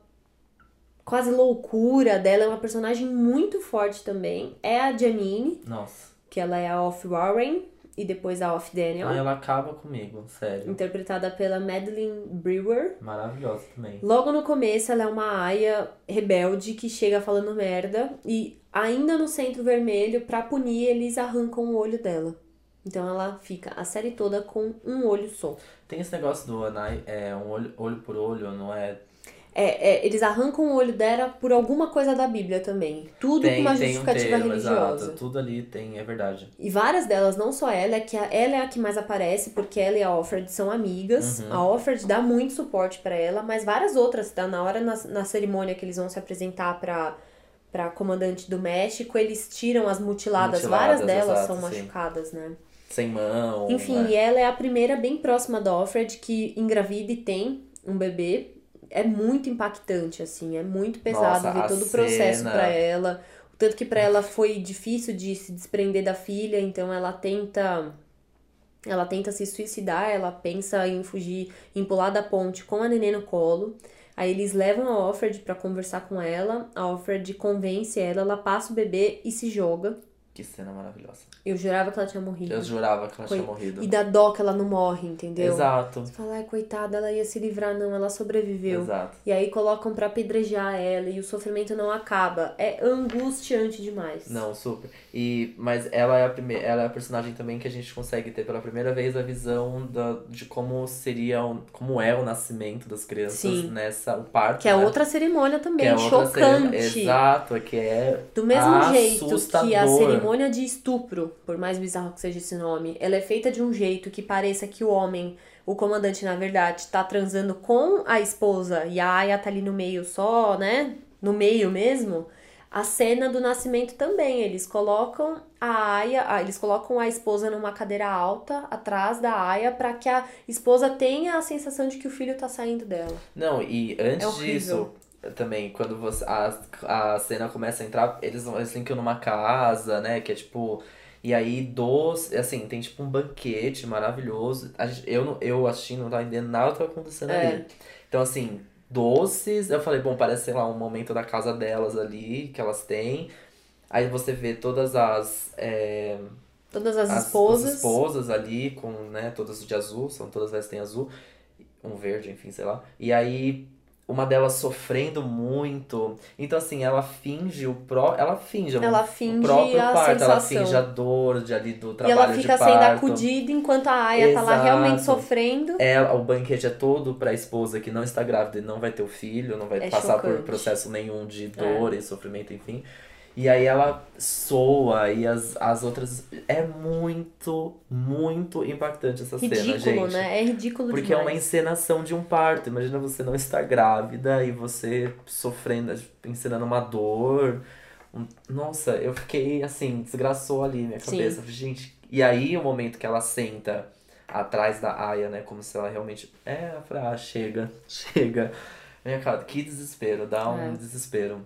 quase loucura dela, é uma personagem muito forte também. É a Janine, Nossa. que ela é a Off Warren e depois a Off Daniel, Ah, ela acaba comigo, sério. interpretada pela Madeline Brewer. Maravilhosa também. Logo no começo, ela é uma aia rebelde que chega falando merda e ainda no centro vermelho, pra punir, eles arrancam o olho dela. Então ela fica a série toda com um olho só. Tem esse negócio do Anai, é um olho, olho por olho, não é? É, é, eles arrancam o olho dela por alguma coisa da Bíblia também. Tudo com Tem, uma tem um justificativa termo, religiosa. exato. Tudo ali tem, é verdade. E várias delas, não só ela, é que a- ela é a que mais aparece, porque ela e a Offred são amigas. Uhum. A Offred dá muito suporte pra ela, mas várias outras, tá? Na hora, na, na cerimônia que eles vão se apresentar pra, pra comandante do México, eles tiram as mutiladas. Mutiladas, várias delas exato, são sim. machucadas, né? Sem mão. Enfim, né? e ela é a primeira bem próxima da Offred que engravida e tem um bebê. É muito impactante, assim, é muito pesado Nossa, ver todo o processo cena- pra ela. O tanto que pra ela foi difícil de se desprender da filha, então ela tenta. Ela tenta se suicidar, ela pensa em fugir, em pular da ponte com a neném no colo. Aí eles levam a Offred pra conversar com ela. A Offred convence ela, ela passa o bebê e se joga. Que cena maravilhosa. Eu jurava que ela tinha morrido. Eu jurava que ela tinha morrido. E dá dó que ela não morre, entendeu? Exato. Você fala, ai, coitada, ela ia se livrar, não, ela sobreviveu. Exato. E aí colocam pra apedrejar ela e o sofrimento não acaba. É angustiante demais. Não, super. E, mas ela é a primeira, ela é a personagem também que a gente consegue ter pela primeira vez a visão da, de como seria, o- como é o nascimento das crianças Sim. nessa, o parto. Que é né? outra cerimônia também, Que é chocante. cerimônia- Exato, que é Do mesmo jeito que a assustador. Cerimônia de estupro, por mais bizarro que seja esse nome, ela é feita de um jeito que pareça que o homem, o comandante, na verdade, tá transando com a esposa e a Aya tá ali no meio só, né? No meio mesmo. A cena do nascimento também, eles colocam a Aya, eles colocam a esposa numa cadeira alta atrás da Aya para que a esposa tenha a sensação de que o filho tá saindo dela. Não, e antes É disso, também, quando você, a, a cena começa a entrar, eles, eles têm ir numa casa, né? Que é tipo. E aí, doce, assim, tem tipo um banquete maravilhoso. A gente, eu, eu assistindo, não tava entendendo nada do que tava acontecendo É. ali. Então, assim, doces. Eu falei, bom, parece, sei lá, um momento da casa delas ali, que elas têm. Aí você vê todas as. é, Todas as, as, esposas. as esposas ali, com, né, todas de azul, são todas vestem azul, um verde, enfim, sei lá. E aí, uma delas sofrendo muito. Então, assim, ela finge o pró. Ela finge, Ela o finge próprio a parto, ela sensação. finge a dor de ali do E trabalho ela fica sendo acudida enquanto a Aya tá lá realmente Exato. sofrendo. Ela, o banquete é todo pra esposa que não está grávida e não vai ter o filho, não vai É passar por chocante. É. processo nenhum de dor e sofrimento, enfim. E aí ela soa e as, as outras. É muito, muito impactante essa cena, Ridículo, gente. né? É ridículo Porque é demais. uma encenação de um parto. Imagina você não estar grávida e você sofrendo, ensinando uma dor. Nossa, eu fiquei assim, desgraçou ali minha Sim. cabeça. Gente, e aí o momento que ela senta atrás da Aya, né? Como se ela realmente. É, eu falei, ah, chega, chega. Minha cara, que desespero, dá um É. desespero.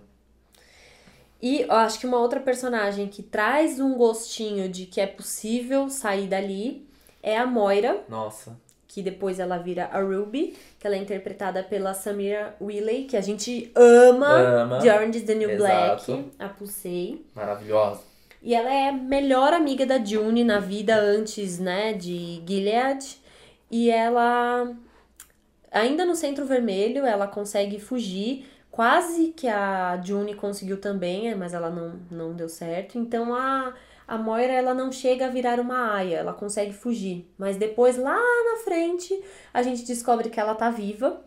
E eu acho que uma outra personagem que traz um gostinho de que é possível sair dali é a Moira, Nossa. que depois ela vira a Ruby, que ela é interpretada pela Samira Willey, que a gente ama, Ama. de Orange is the New Exato. Black, a Pulsei. Maravilhosa. E ela é a melhor amiga da June na vida antes, né, de Gilead. E ela, ainda no Centro Vermelho, ela consegue fugir. Quase que a June conseguiu também, mas ela não, não deu certo. Então a, a Moira, ela não chega a virar uma aia, ela consegue fugir. Mas depois, lá na frente, a gente descobre que ela tá viva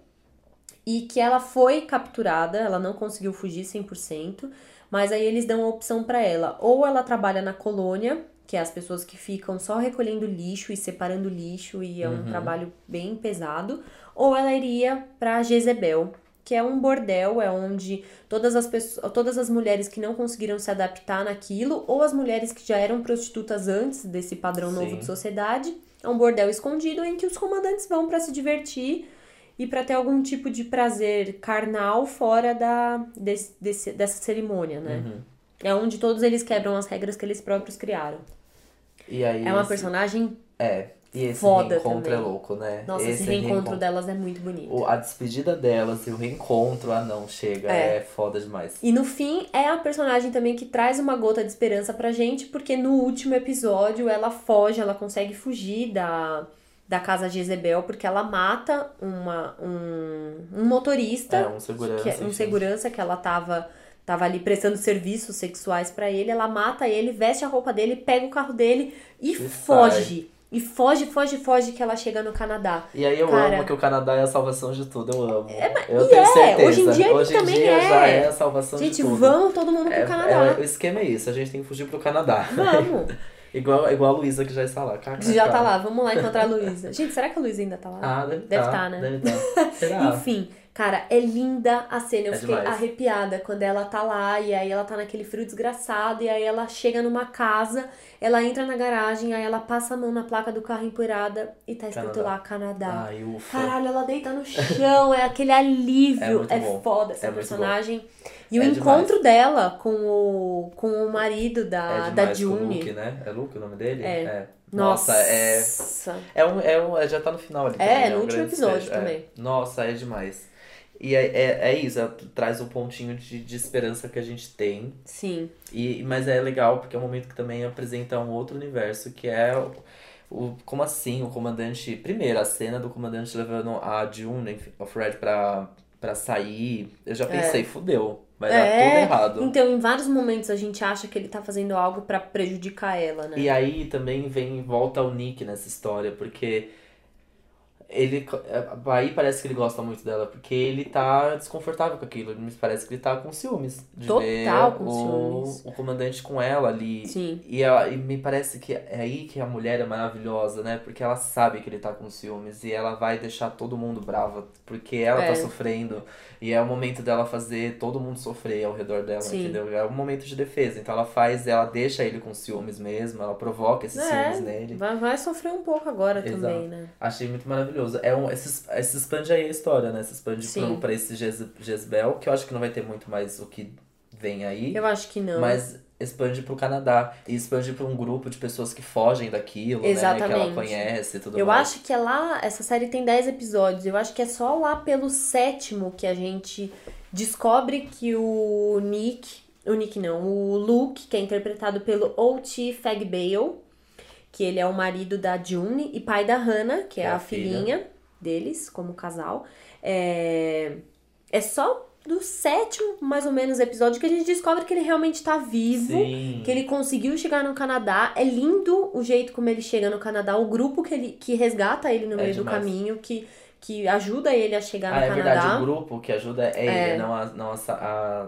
e que ela foi capturada, ela não conseguiu fugir 100%, mas aí eles dão a opção pra ela, ou ela trabalha na colônia, que é as pessoas que ficam só recolhendo lixo e separando lixo e é um trabalho bem pesado, ou ela iria pra Jezebel, que é um bordel, é onde todas as pessoas, todas as mulheres que não conseguiram se adaptar naquilo, ou as mulheres que já eram prostitutas antes desse padrão novo Sim. de sociedade, é um bordel escondido em que os comandantes vão pra se divertir e pra ter algum tipo de prazer carnal fora da desse, desse- dessa cerimônia, né? Uhum. É onde todos eles quebram as regras que eles próprios criaram. E aí É uma esse- personagem. É. E esse foda reencontro também. é louco, né? Nossa, esse, reencontro delas é muito bonito. O- a despedida delas e o reencontro, ah não, chega, É. é, foda demais. E no fim, é a personagem também que traz uma gota de esperança pra gente, porque no último episódio ela foge, ela consegue fugir da, da casa Jezebel, porque ela mata uma, um, um motorista, É, um segurança. que é, um segurança que ela tava, tava ali prestando serviços sexuais pra ele. Ela mata ele, veste a roupa dele, pega o carro dele e, E foge. E foge, foge, foge que ela chega no Canadá. E aí eu Cara- amo que o Canadá é a salvação de tudo, eu amo. eu e tenho é, certeza. hoje em dia Hoje em também dia é. já é a salvação Gente, de tudo. vamos todo mundo pro É- Canadá. é- o esquema é isso, a gente tem que fugir pro Canadá. Vamos. igual, igual a Luísa que já está lá. KKK. Já tá lá, vamos lá encontrar a Luísa. Gente, será que a Luísa ainda tá lá? Ah, deve Deve tá, tá, né? Deve tá. Será? Enfim, cara, é linda a cena. Eu É fiquei demais. arrepiada quando ela tá lá e aí ela tá naquele frio desgraçado e aí ela chega numa casa, ela entra na garagem, aí ela passa a mão na placa do carro empoeirada e tá escrito Canadá. lá Canadá. Ai, ufa. Caralho, ela deita no chão, é aquele alívio. É É, foda essa É personagem. E o É encontro dela com o, com o marido da, é da demais com o June. Luke, né? É Luke o nome dele? É. Nossa, é. Nossa. É um, é um, é- já tá no final ali. É, também, no Um último episódio é. também. Nossa, é demais. E é, é, é isso, é- traz o pontinho de, de esperança que a gente tem. Sim. E, mas é legal porque é um momento que também apresenta um outro universo que é o, o- como assim o comandante. Primeiro, a cena do comandante levando a June of Red pra, pra sair. Eu já pensei, fudeu. Vai dar É, tudo errado. Então, em vários momentos a gente acha que ele tá fazendo algo pra prejudicar ela, né? E aí também vem volta o Nick nessa história, porque ele aí parece que ele gosta muito dela, porque ele tá desconfortável com aquilo. Me parece que ele tá com ciúmes de Total com o, ciúmes. o comandante com ela ali. Sim. E, ela, e me parece que é aí que a mulher é maravilhosa, né? Porque ela sabe que ele tá com ciúmes e ela vai deixar todo mundo brava, porque ela É. tá sofrendo. E é o momento dela fazer todo mundo sofrer ao redor dela, Sim. entendeu? É um momento de defesa. Então ela faz, ela deixa ele com ciúmes mesmo, ela provoca esses É, ciúmes nele. vai, vai sofrer um pouco agora Exato. também, né? Achei muito maravilhoso. É um, se, se expande aí a história, né? Se expande pro, pra esse Jez, Jezebel, que eu acho que não vai ter muito mais o que vem aí. Eu acho que não. Mas expande pro Canadá. E expande pra um grupo de pessoas que fogem daquilo, né? Que ela Exatamente. conhece e tudo Eu mais. acho que é lá, essa série tem 10 episódios. Eu acho que é só lá pelo sétimo que a gente descobre que o Nick, o Nick não, o Luke, que é interpretado pelo O.T. Fagbale, que ele é o marido da June e pai da Hannah, que é, É a, filha. filhinha deles, como casal. É, é só do sétimo, mais ou menos, episódio que a gente descobre que ele realmente tá vivo. Sim. Que ele conseguiu chegar no Canadá. É lindo o jeito como ele chega no Canadá. O grupo que, ele, que resgata ele no É meio do demais. caminho, que, que ajuda ele a chegar Ah, no é Canadá. verdade, o grupo que ajuda é É. ele, não, a, não a, a,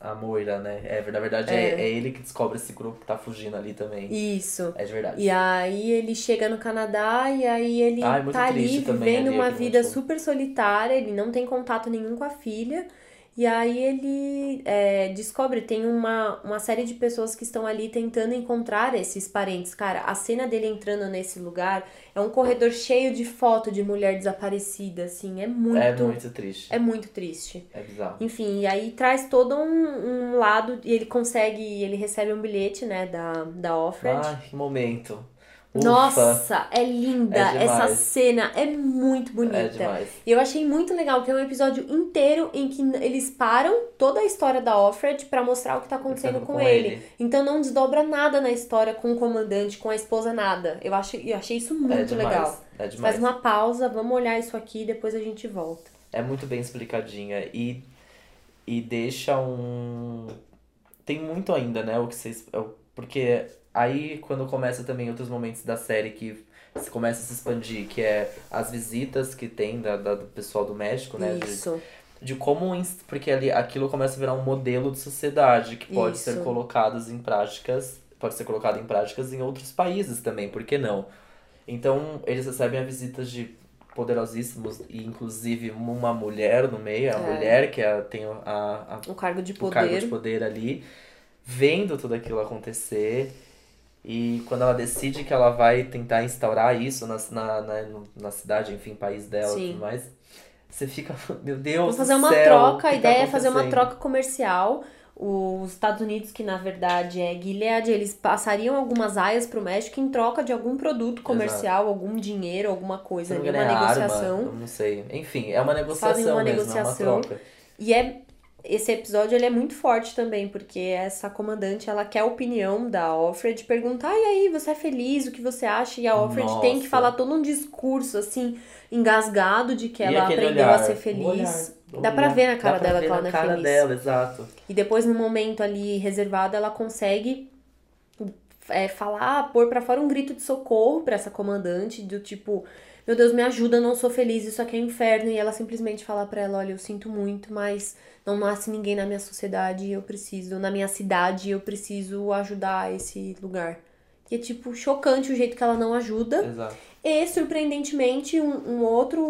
a, a Moira, né? É, na verdade, é. É. é ele que descobre esse grupo que tá fugindo ali também. Isso. É de verdade. E aí ele chega no Canadá e aí ele Ai, muito tá ali vivendo ali, uma vida super solitária, ele não tem contato nenhum com a filha. E aí ele é, descobre, tem uma, uma série de pessoas que estão ali tentando encontrar esses parentes. Cara, a cena dele entrando nesse lugar é um corredor cheio de foto de mulher desaparecida, assim, é muito, É muito triste. é muito triste. É bizarro. Enfim, e aí traz todo um, um lado, e ele consegue, ele recebe um bilhete, né, da, da Offred. Ai, que momento. Ufa, Nossa, é linda. É. Essa cena é muito bonita. É. E eu achei muito legal que é um episódio inteiro em que eles param toda a história da Offred pra mostrar o que tá acontecendo com, com ele. ele. Então não desdobra nada na história com o comandante, com a esposa, nada. Eu achei, eu achei isso É muito demais. legal. É demais. Faz uma pausa, vamos olhar isso aqui e depois a gente volta. É muito bem explicadinha e, e deixa um. Tem muito ainda, né? O que vocês. é Porque aí quando começa também outros momentos da série que começa a se expandir, que é as visitas que tem da, da- do pessoal do México, né? De, Isso. de como. ins- Porque ali aquilo começa a virar um modelo de sociedade que pode Isso. ser colocados em práticas pode ser colocado em práticas em outros países também, por que não? Então, eles recebem a visita de poderosíssimos e inclusive uma mulher no meio, a É. mulher que é- tem a, a, O cargo de o cargo poder. de poder ali, vendo tudo aquilo acontecer. E quando ela decide que ela vai tentar instaurar isso na, na, na, na cidade, enfim, país dela e Sim. tudo mais, você fica, meu Deus Vamos fazer uma céu, troca, o a tá ideia é fazer uma troca comercial. Os Estados Unidos, que na verdade é Gilead, eles passariam algumas aias pro México em troca de algum produto comercial, algum dinheiro, alguma coisa ali, uma negociação. arma, não sei. Enfim, é uma Fazem negociação uma mesmo, negociação. é uma troca. E é esse episódio ele é muito forte também, porque essa comandante ela quer a opinião da Alfred, perguntar, e aí, você é feliz? O que você acha? E a Alfred tem que Nossa. falar todo um discurso assim, engasgado de que E ela aprendeu olhar, a ser feliz. olhar, Dá pra ver na cara dela que ela não é cara feliz. dela, exato. E depois, no momento ali reservado, ela consegue é, falar, pôr pra fora um grito de socorro pra essa comandante, do tipo, meu Deus, me ajuda, não sou feliz, isso aqui é um inferno. E ela simplesmente fala pra ela, olha, eu sinto muito, mas não nasce ninguém na minha sociedade e eu preciso, na minha cidade, eu preciso ajudar esse lugar. E é, tipo, chocante o jeito que ela não ajuda. Exato. E, surpreendentemente, um, um outro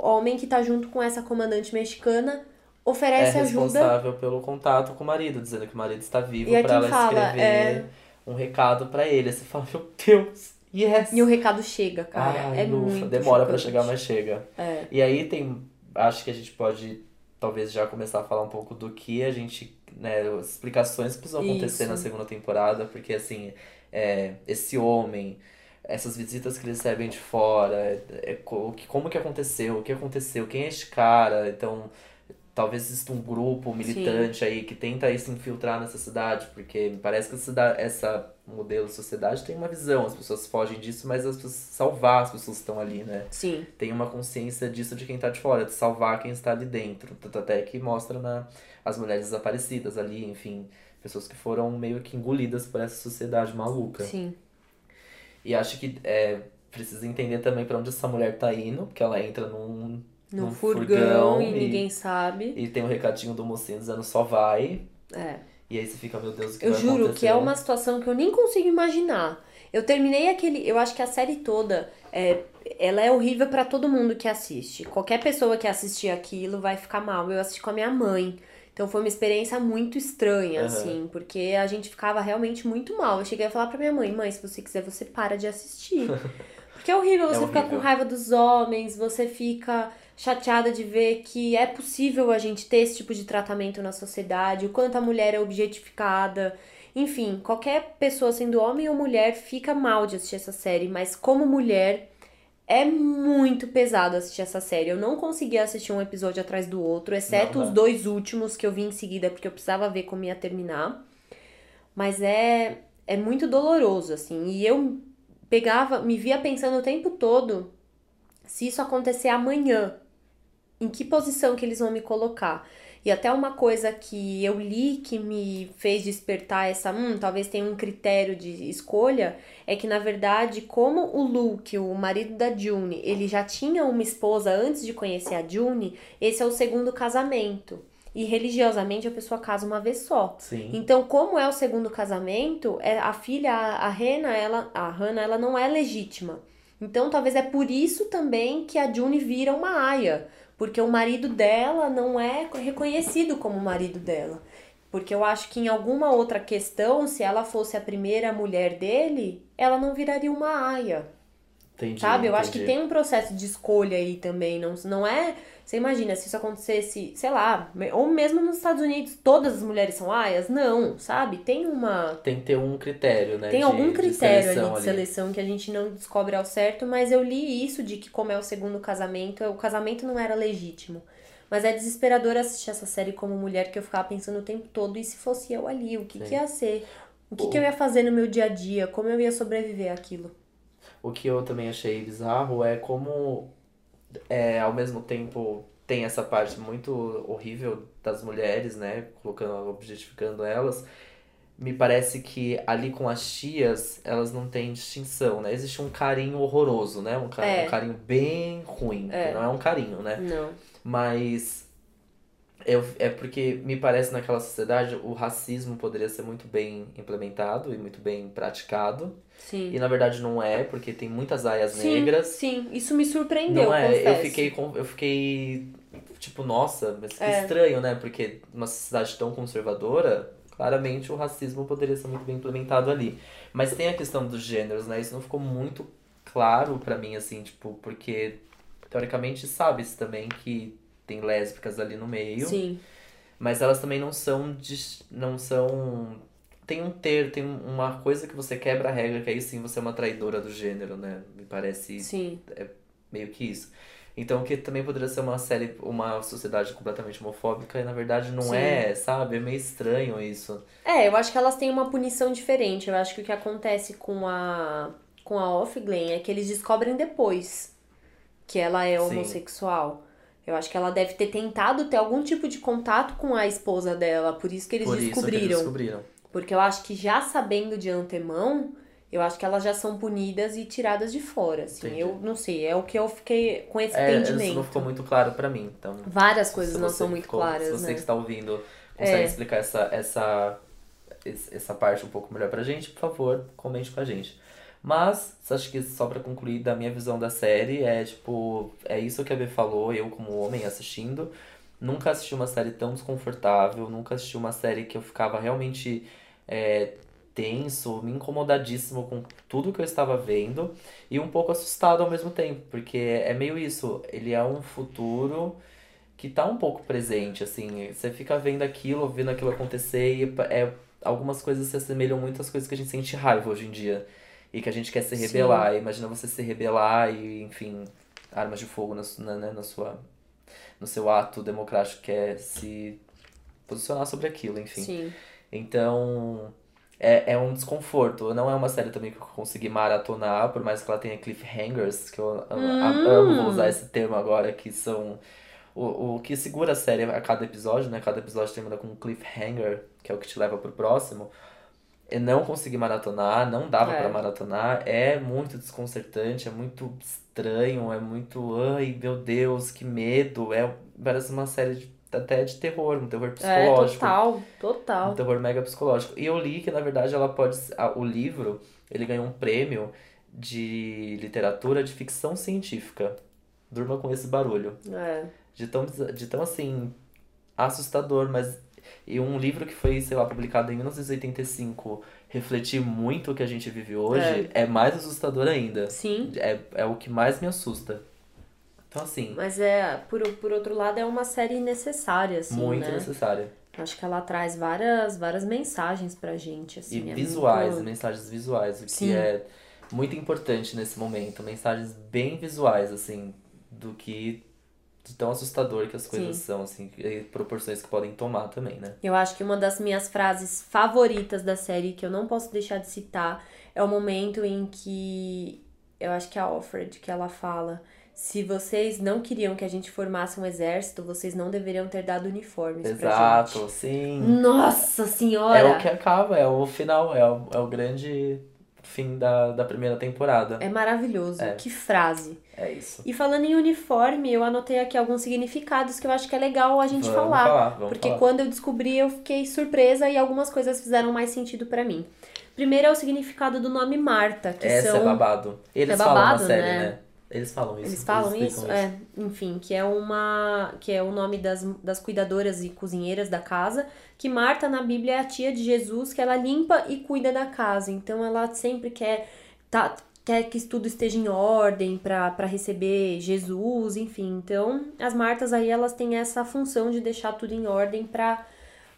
homem que tá junto com essa comandante mexicana É oferece ajuda. responsável pelo contato com o marido, dizendo que o marido está vivo é pra quem ela fala, escrever é. um recado pra ele. Você fala, meu Deus, yes! E o recado chega, cara. Ai, é ufa, Demora pra chocante. chegar, mas chega. É. E aí tem. Acho que a gente pode talvez já começar a falar um pouco do que a gente. Né, as explicações que precisam acontecer Isso. na segunda temporada, porque assim, é, esse homem, essas visitas que eles recebem de fora, é, é, como que aconteceu, o que aconteceu, quem é esse cara, então. Talvez exista um grupo militante aí que tenta aí se infiltrar nessa cidade, porque me parece que essa, essa modelo de sociedade tem uma visão, as pessoas fogem disso, mas as pessoas salvar as pessoas que estão ali, né? Sim. tem uma consciência disso de quem tá de fora, de salvar quem está ali dentro. Tanto até que mostra na, as mulheres desaparecidas ali, enfim, pessoas que foram meio que engolidas por essa sociedade maluca. Sim. E acho que é, precisa entender também pra onde essa mulher tá indo, porque ela entra num, No num furgão, e ninguém sabe. E tem um recadinho do mocinho dizendo só vai. É. E aí você fica, meu Deus, o que Eu vai juro acontecer? que é uma situação que eu nem consigo imaginar. Eu terminei aquele. Eu acho que a série toda. É, ela é horrível pra todo mundo que assiste. Qualquer pessoa que assistir aquilo vai ficar mal. Eu assisti com a minha mãe. Então foi uma experiência muito estranha, Aham. assim, porque a gente ficava realmente muito mal. Eu cheguei a falar pra minha mãe, mãe, se você quiser, você para de assistir. Porque é horrível, você ficar com horrível. raiva dos homens, você fica chateada de ver que é possível a gente ter esse tipo de tratamento na sociedade, o quanto a mulher é objetificada. Enfim, qualquer pessoa sendo homem ou mulher fica mal de assistir essa série, mas como mulher é muito pesado assistir essa série. Eu não consegui assistir um episódio atrás do outro, exceto Não os dá. dois últimos que eu vi em seguida, porque eu precisava ver como ia terminar. Mas é, é muito doloroso, assim. E eu pegava, me via pensando o tempo todo se isso acontecer amanhã, em que posição que eles vão me colocar. E até uma coisa que eu li que me fez despertar essa, hum, talvez tenha um critério de escolha, é que na verdade, como o Luke, o marido da June, ele já tinha uma esposa antes de conhecer a June, esse é o segundo casamento. E religiosamente a pessoa casa uma vez só. Sim. Então, como é o segundo casamento, é a filha, a, a Rena, ela, a Hannah, ela não é legítima. Então, talvez é por isso também que a June vira uma aia, porque o marido dela não é reconhecido como o marido dela. Porque eu acho que em alguma outra questão, se ela fosse a primeira mulher dele, ela não viraria uma aia. Entendi, Sabe? Eu acho que entendi. tem um processo de escolha aí também. Não, não é. Você imagina, se isso acontecesse, sei lá, ou mesmo nos Estados Unidos, todas as mulheres são aias? Não, sabe? Tem uma. Tem que ter um critério, né? Tem de- algum de critério seleção ali de seleção que a gente não descobre ao certo, mas eu li isso de que, como é o segundo casamento, o casamento não era legítimo. Mas é desesperador assistir essa série como mulher que eu ficava pensando o tempo todo, e se fosse eu ali, o que, que ia ser? O que, que eu ia fazer no meu dia a dia? Como eu ia sobreviver àquilo? O que eu também achei bizarro é como, é, ao mesmo tempo, tem essa parte muito horrível das mulheres, né? Colocando, objetificando elas. Me parece que ali com as tias, elas não têm distinção, né? Existe um carinho horroroso, né? Um, ca- É. um carinho bem ruim. É. Não é um carinho, né? Não. Mas Eu, é porque me parece naquela sociedade o racismo poderia ser muito bem implementado e muito bem praticado. Sim. E na verdade não é, porque tem muitas aias Sim, negras. sim, isso me surpreendeu, Não é, eu fiquei, com- eu fiquei tipo, nossa, mas que É. estranho, né? Porque uma sociedade tão conservadora, claramente o racismo poderia ser muito bem implementado ali. Mas tem a questão dos gêneros, né? Isso não ficou muito claro pra mim, assim, tipo, porque teoricamente sabe-se também que tem lésbicas ali no meio, Sim, mas elas também não são não são tem um ter, tem uma coisa que você quebra a regra, que aí sim você é uma traidora do gênero, né? Me parece sim. meio que isso. Então, que também poderia ser uma série, uma sociedade completamente homofóbica, e na verdade não Sim. é, sabe? É meio estranho isso. É, eu acho que elas têm uma punição diferente. Eu acho que o que acontece com a com a Offglen é que eles descobrem depois que ela é Sim. homossexual. Eu acho que ela deve ter tentado ter algum tipo de contato com a esposa dela, por isso que eles Por isso que descobriram. eles descobriram. Porque eu acho que já sabendo de antemão, eu acho que elas já são punidas e tiradas de fora, assim. Entendi. Eu não sei, é o que eu fiquei com esse É, isso entendimento. não ficou muito claro pra mim, então... Várias coisas não são muito ficou- claras, Se você né? que está ouvindo consegue É. explicar essa, essa, essa parte um pouco melhor pra gente, por favor, comente com a gente. Mas, acho que só pra concluir da minha visão da série, é tipo, é isso que a B falou, eu como homem assistindo. Nunca assisti uma série tão desconfortável, nunca assisti uma série que eu ficava realmente é, tenso, me incomodadíssimo com tudo que eu estava vendo e um pouco assustado ao mesmo tempo, porque é meio isso, ele é um futuro que tá um pouco presente, assim, você fica vendo aquilo, vendo aquilo acontecer e é, algumas coisas se assemelham muito às coisas que a gente sente raiva hoje em dia e que a gente quer se Sim. rebelar. Imagina você se rebelar e, enfim, armas de fogo na, na, né, na sua, no seu ato democrático que é se posicionar sobre aquilo, enfim. Sim. Então, é, é um desconforto. Não é uma série também que eu consegui maratonar, por mais que ela tenha cliffhangers, que eu Hum. amo usar esse termo agora, que são o, o que segura a série a cada episódio, né? Cada episódio termina com um cliffhanger, que é o que te leva pro próximo. Eu não consegui maratonar, não dava É. pra maratonar. É muito desconcertante, é muito estranho, é muito. Ai, meu Deus, que medo. É, parece uma série de- até de terror, um terror É, psicológico. total, Um total. terror mega psicológico. E eu li que, na verdade, ela pode. a- O livro, ele ganhou um prêmio de literatura de ficção científica. Durma com esse barulho. É. De tão, de tão assim, assustador, mas. E um livro que foi, sei lá, publicado em 1985, refletir muito o que a gente vive hoje, é, mais assustador ainda. Sim. É, é o que mais me assusta. Então, assim, Mas é, por, por outro lado, é uma série necessária, assim, muito né? necessária. Acho que ela traz várias, várias mensagens pra gente, E assim. é visuais, muito- mensagens visuais, o que Sim. é muito importante nesse momento. Mensagens bem visuais, assim, do que de tão assustador que as coisas Sim. são, assim, e proporções que podem tomar também, né? Eu acho que uma das minhas frases favoritas da série, que eu não posso deixar de citar, é o momento em que eu acho que é a Alfred que ela fala: se vocês não queriam que a gente formasse um exército, vocês não deveriam ter dado uniformes pra Exato, gente. sim. Nossa senhora! É o que acaba, é o final, é o, é o grande fim da, da primeira temporada. É maravilhoso. É. Que frase. É isso. E falando em uniforme, eu anotei aqui alguns significados que eu acho que é legal a gente Vamos falar. falar, vamos porque falar. quando eu descobri, eu fiquei surpresa e algumas coisas fizeram mais sentido pra mim. Primeiro é o significado do nome Marta, que Essa são é babado. Eles É falam na babado, série, né? né? Eles falam isso. Eles falam explicam isso? É, enfim, que é uma. que é o nome das, das cuidadoras e cozinheiras da casa. Que Marta na Bíblia é a tia de Jesus, que ela limpa e cuida da casa. Então ela sempre quer. Tá, quer que tudo esteja em ordem pra receber Jesus, enfim. Então, as Martas aí, elas têm essa função de deixar tudo em ordem pra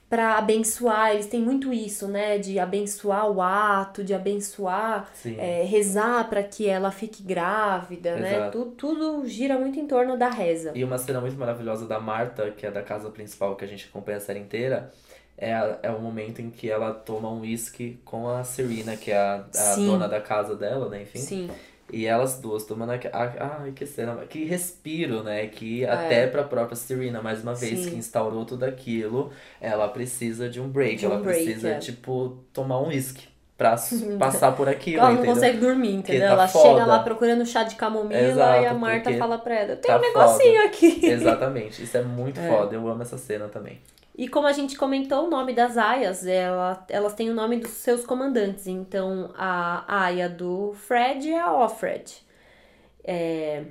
para abençoar, eles têm muito isso, né? De abençoar o ato, de abençoar é, rezar para que ela fique grávida, né? Exato. Tudo, tudo gira muito em torno da reza. E uma cena muito maravilhosa da Marta, que é da casa principal que a gente acompanha a série inteira, é, é o momento em que ela toma um whisky com a Serena, que é a, a dona da casa dela, né? Enfim. Sim, E elas duas tomando. aqu- a- Ai, que cena. Que respiro, né? Que É. até pra própria Serena, mais uma vez, Sim. que instaurou tudo aquilo, ela precisa de um break. De um ela break, precisa, é. tipo, tomar um whisky. pra passar por aquilo, Ela não entendeu? consegue dormir, entendeu? tá ela foda. chega lá procurando chá de camomila Exato, e a Marta fala pra ela: tem tá um negocinho aqui. Exatamente, isso é muito É. foda, eu amo essa cena também. E como a gente comentou, o nome das aias, ela, elas têm o nome dos seus comandantes. Então, a aia do Fred é a Offred. É,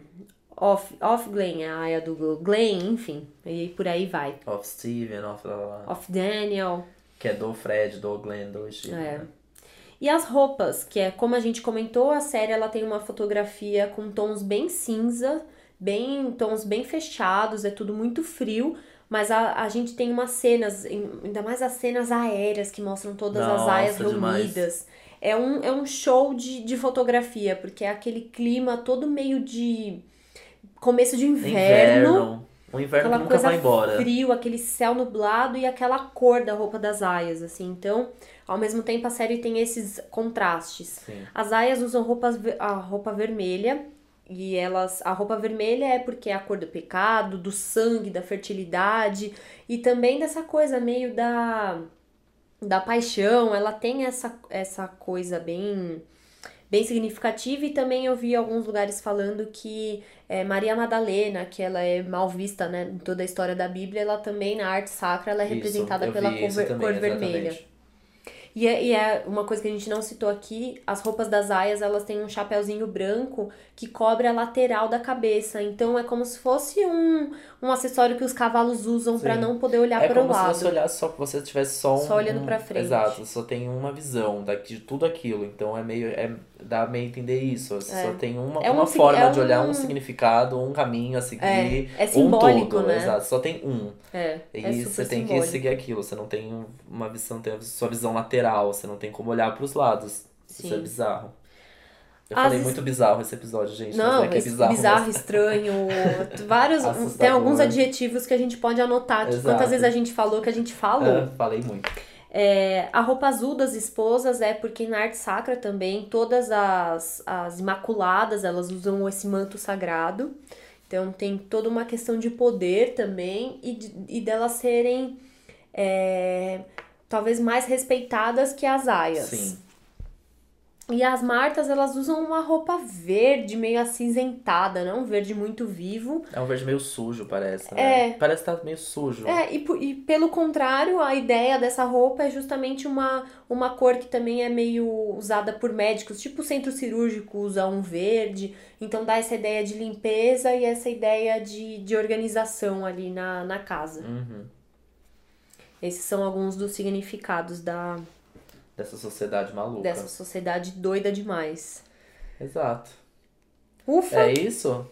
Off, Off Glenn é a aia do Glenn, enfim. E por aí vai. Of Steven, of, lá, lá, lá. Off Daniel. que é do Fred, do Glenn, do Steve. É. né? E as roupas, que é como a gente comentou, a série ela tem uma fotografia com tons bem cinza, bem tons bem fechados, é tudo muito frio, mas a, a gente tem umas cenas, ainda mais as cenas aéreas que mostram todas as Nossa, aias demais. reunidas. É um, é um show de, de fotografia, porque é aquele clima todo meio de começo de inverno. Inverno. O inverno que Aquela nunca vai embora. frio, aquele céu nublado e aquela cor da roupa das aias, assim. Então, ao mesmo tempo, a série tem esses contrastes. Sim. As aias usam roupas, a roupa vermelha e elas a roupa vermelha é porque é a cor do pecado, do sangue, da fertilidade e também dessa coisa meio da da paixão. Ela tem essa essa coisa bem bem significativa e também eu vi alguns lugares falando que é, Maria Madalena, que ela é mal vista, né, em toda a história da Bíblia, ela também na arte sacra ela é Isso, representada pela cor, também, cor vermelha. E é, e é uma coisa que a gente não citou aqui, as roupas das aias, elas têm um chapéuzinho branco que cobre a lateral da cabeça. Então é como se fosse um, um acessório que os cavalos usam pra Sim. não poder olhar É para o como se lado. você olhasse só você tivesse só um. Só olhando pra frente. Exato, só tem uma visão daqui, de tudo aquilo. Então é meio. É, dá meio a entender isso. Você É. só tem uma, É um uma sig- forma é de olhar um- um significado, um caminho a seguir. É, é um simbólico, todo, né? Exato, só tem um. É, E é você tem simbólico. que seguir aquilo. Você não tem um- uma visão, tem a sua visão lateral, você não tem como olhar pros lados. Isso é Sim. bizarro. Eu Às falei muito bizarro esse episódio, gente. Não, mas é que é bizarro. bizarro, mesmo. estranho, vários, tem Assustador. alguns adjetivos que a gente pode anotar, de Exato. quantas vezes a gente falou que a gente falou. É, falei muito. É, a roupa azul das esposas é porque na arte sacra também todas as, as imaculadas elas usam esse manto sagrado. Então tem toda uma questão de poder também e, de, e delas serem é, talvez mais respeitadas que as aias. Sim. E as martas elas usam uma roupa verde, meio acinzentada, não um verde muito vivo. É um verde meio sujo, parece. Né? É. Parece que tá meio sujo. É, e, e pelo contrário, a ideia dessa roupa é justamente uma, uma cor que também é meio usada por médicos, tipo o centro cirúrgico usa um verde, então dá essa ideia de limpeza e essa ideia de, de organização ali na, na casa. Uhum. Esses são alguns dos significados da, Dessa sociedade maluca. dessa sociedade doida demais. Exato. Ufa! É isso?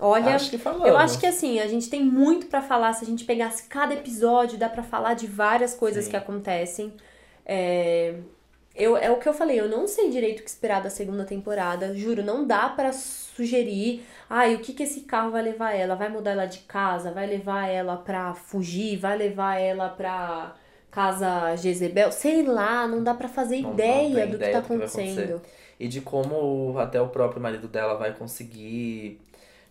Olha, acho eu acho que assim, a gente tem muito pra falar. Se a gente pegasse cada episódio, dá pra falar de várias coisas Sim. que acontecem. É, eu, é o que eu falei, eu não sei direito o que esperar da segunda temporada. Juro, não dá pra sugerir. Ai, o que que esse carro vai levar ela? Vai mudar ela de casa? Vai levar ela pra fugir? Vai levar ela pra casa Jezebel? Sei lá, não dá pra fazer Não- não ideia tem do que ideia tá do que acontecer. acontecendo. E de como até o próprio marido dela vai conseguir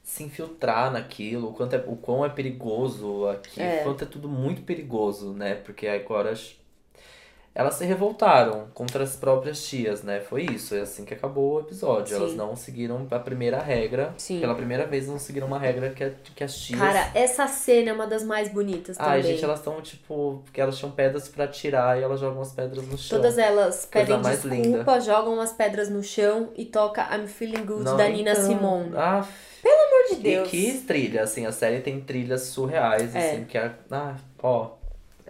se infiltrar naquilo, o quanto é, o quão é perigoso aqui, É. o quanto é tudo muito perigoso, né? Porque agora elas se revoltaram contra as próprias tias, né? Foi isso, é assim que acabou o episódio. Elas Sim. não seguiram a primeira regra. Sim. Pela primeira vez não seguiram uma regra que, a- que as tias. Cara, essa cena é uma das mais bonitas Ai, também. gente, elas estão tipo. Porque elas tinham pedras pra tirar e elas jogam as pedras no chão. Todas elas pedem mais desculpa, jogam as pedras no chão e toca I'm Feeling Good Não, da Nina então, Simone. Ah, Pelo amor de Deus. E que trilha, assim, a série tem trilhas surreais, É. assim, que é. Ah, ó.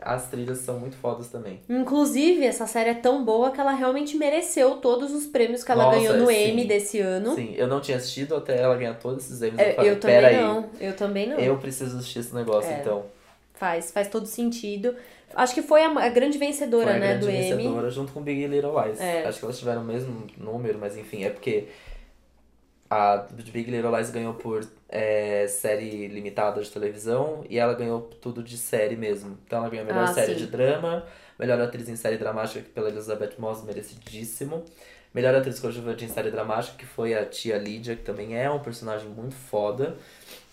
As trilhas são muito fodas também. Inclusive, essa série é tão boa que ela realmente mereceu todos os prêmios que ela Nossa, ganhou no sim. Emmy desse ano. Sim, eu não tinha assistido até ela ganhar todos esses Emmys. É, Eu falei, eu também aí, não. Eu também não. eu preciso assistir esse negócio, É. então. Faz, faz todo sentido. Acho que foi a, a grande vencedora, Foi a né, grande do Emmy. vencedora junto com Big Little Lies. É. Acho que elas tiveram o mesmo número, mas enfim, é porque a Big Little Lies ganhou por é, série limitada de televisão e ela ganhou tudo de série mesmo. Então ela ganhou a melhor Ah, série sim. de drama, melhor atriz em série dramática pela Elizabeth Moss, merecidíssimo. Melhor atriz coadjuvante em série dramática, que foi a tia Lydia, que também é um personagem muito foda.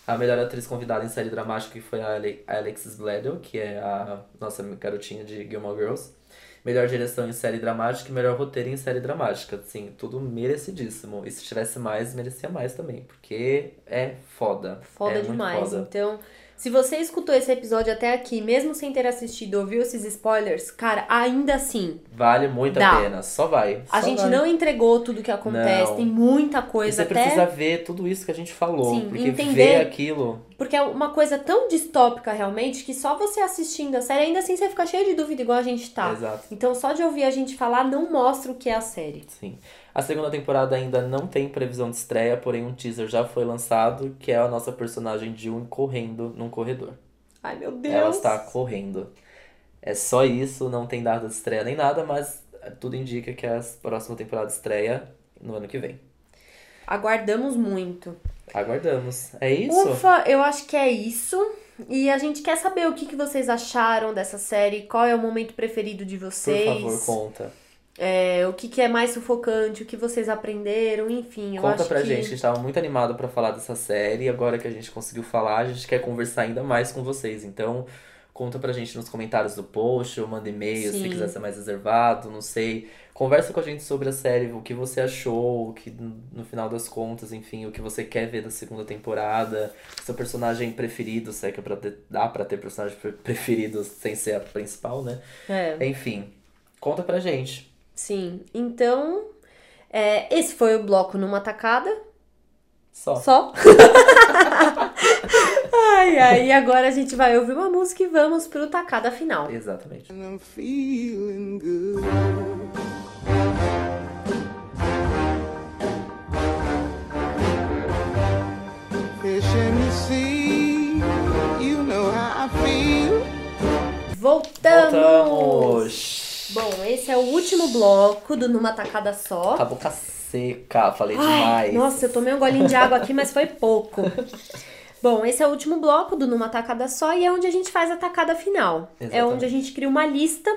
A melhor atriz convidada em série dramática, que foi a Ale- a Alexis Bledel, que é a nossa garotinha de Gilmore Girls. Melhor direção em série dramática e melhor roteiro em série dramática. Assim, tudo merecidíssimo. E se tivesse mais, merecia mais também. Porque é foda. Foda é muito demais. foda. Então, se você escutou esse episódio até aqui, mesmo sem ter assistido, ouviu esses spoilers, cara, ainda assim, Vale muito Dá. a pena. Só vai. a Só gente vai. não entregou tudo que acontece, Não. tem muita E coisa você até. precisa ver tudo isso que a gente falou. Sim, porque entender. ver aquilo. Porque é uma coisa tão distópica realmente que só você assistindo a série, ainda assim você fica cheio de dúvida, igual a gente tá. Exato. Então, só de ouvir a gente falar não mostra o que é a série. Sim. A segunda temporada ainda não tem previsão de estreia, porém um teaser já foi lançado, que é a nossa personagem June correndo num corredor. Ai, meu Deus. Ela está correndo. É só isso, não tem data de estreia nem nada, mas tudo indica que a próxima temporada estreia no ano que vem. Aguardamos muito. Aguardamos. É isso? Ufa, eu acho que é isso. E a gente quer saber o que, que vocês acharam dessa série, qual é o momento preferido de Por vocês. favor, conta. É, o que, que é mais sufocante, o que vocês aprenderam, enfim. Eu Conta acho pra que... gente, a gente tava muito animado pra falar dessa série, e agora que a gente conseguiu falar, a gente quer conversar ainda mais com vocês. Então, conta pra gente nos comentários do post, ou manda e-mail se quiser ser mais reservado, não sei. Conversa com a gente sobre a série, o que você achou, o que no final das contas, enfim, o que você quer ver da segunda temporada, seu personagem preferido, se é que é pra ter, dá pra ter personagem pre- preferido sem ser a principal, né? É, Enfim, conta pra gente. Sim. Então, é, esse foi o bloco numa tacada. Só. Só. ai, ai. E agora a gente vai ouvir uma música e vamos pro tacada final. Exatamente. And I'm feeling good. Fish in the sea, you know how I feel. Voltamos! Voltamos! Bom, esse é o último bloco do Numa Tacada Só. A boca seca, falei Ai, demais. Nossa, eu tomei um golinho de água aqui, mas foi pouco. Bom, esse é o último bloco do Numa Tacada Só e é onde a gente faz a tacada final. É Exatamente. onde a gente cria uma lista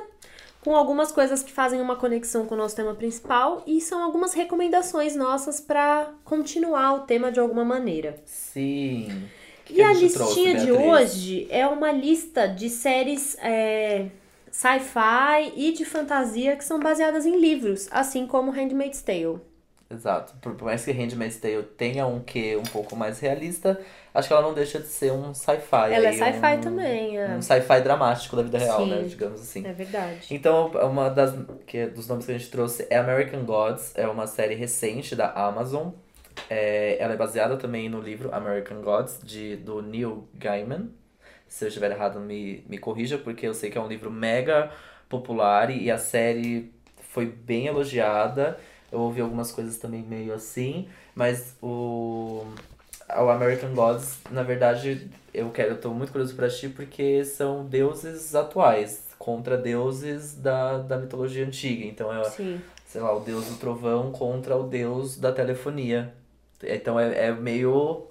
com algumas coisas que fazem uma conexão com o nosso tema principal e são algumas recomendações nossas pra continuar o tema de alguma maneira. Sim. Que E que a trouxe, listinha de Beatriz? hoje é uma lista de séries é, sci-fi e de fantasia que são baseadas em livros, assim como Handmaid's Tale. Exato. Por mais que Handmaid's Tale tenha um quê um pouco mais realista, acho que ela não deixa de ser um sci-fi. Ela é sci-fi um- também, é. Um sci-fi dramático da vida real, Sim. né? Digamos assim. É verdade. Então, uma das que, dos nomes que a gente trouxe é American Gods, é uma série recente da Amazon. É, ela é baseada também no livro American Gods, de, do Neil Gaiman. Se eu estiver errado, me, me corrija, porque eu sei que é um livro mega popular e a série foi bem elogiada. Eu ouvi algumas coisas também meio assim, mas o, o American Gods, na verdade, eu quero, eu tô muito curioso pra assistir porque são deuses atuais contra deuses da, da mitologia antiga. Então é, Sim. sei lá, o deus do trovão contra o deus da telefonia. Então é, é meio.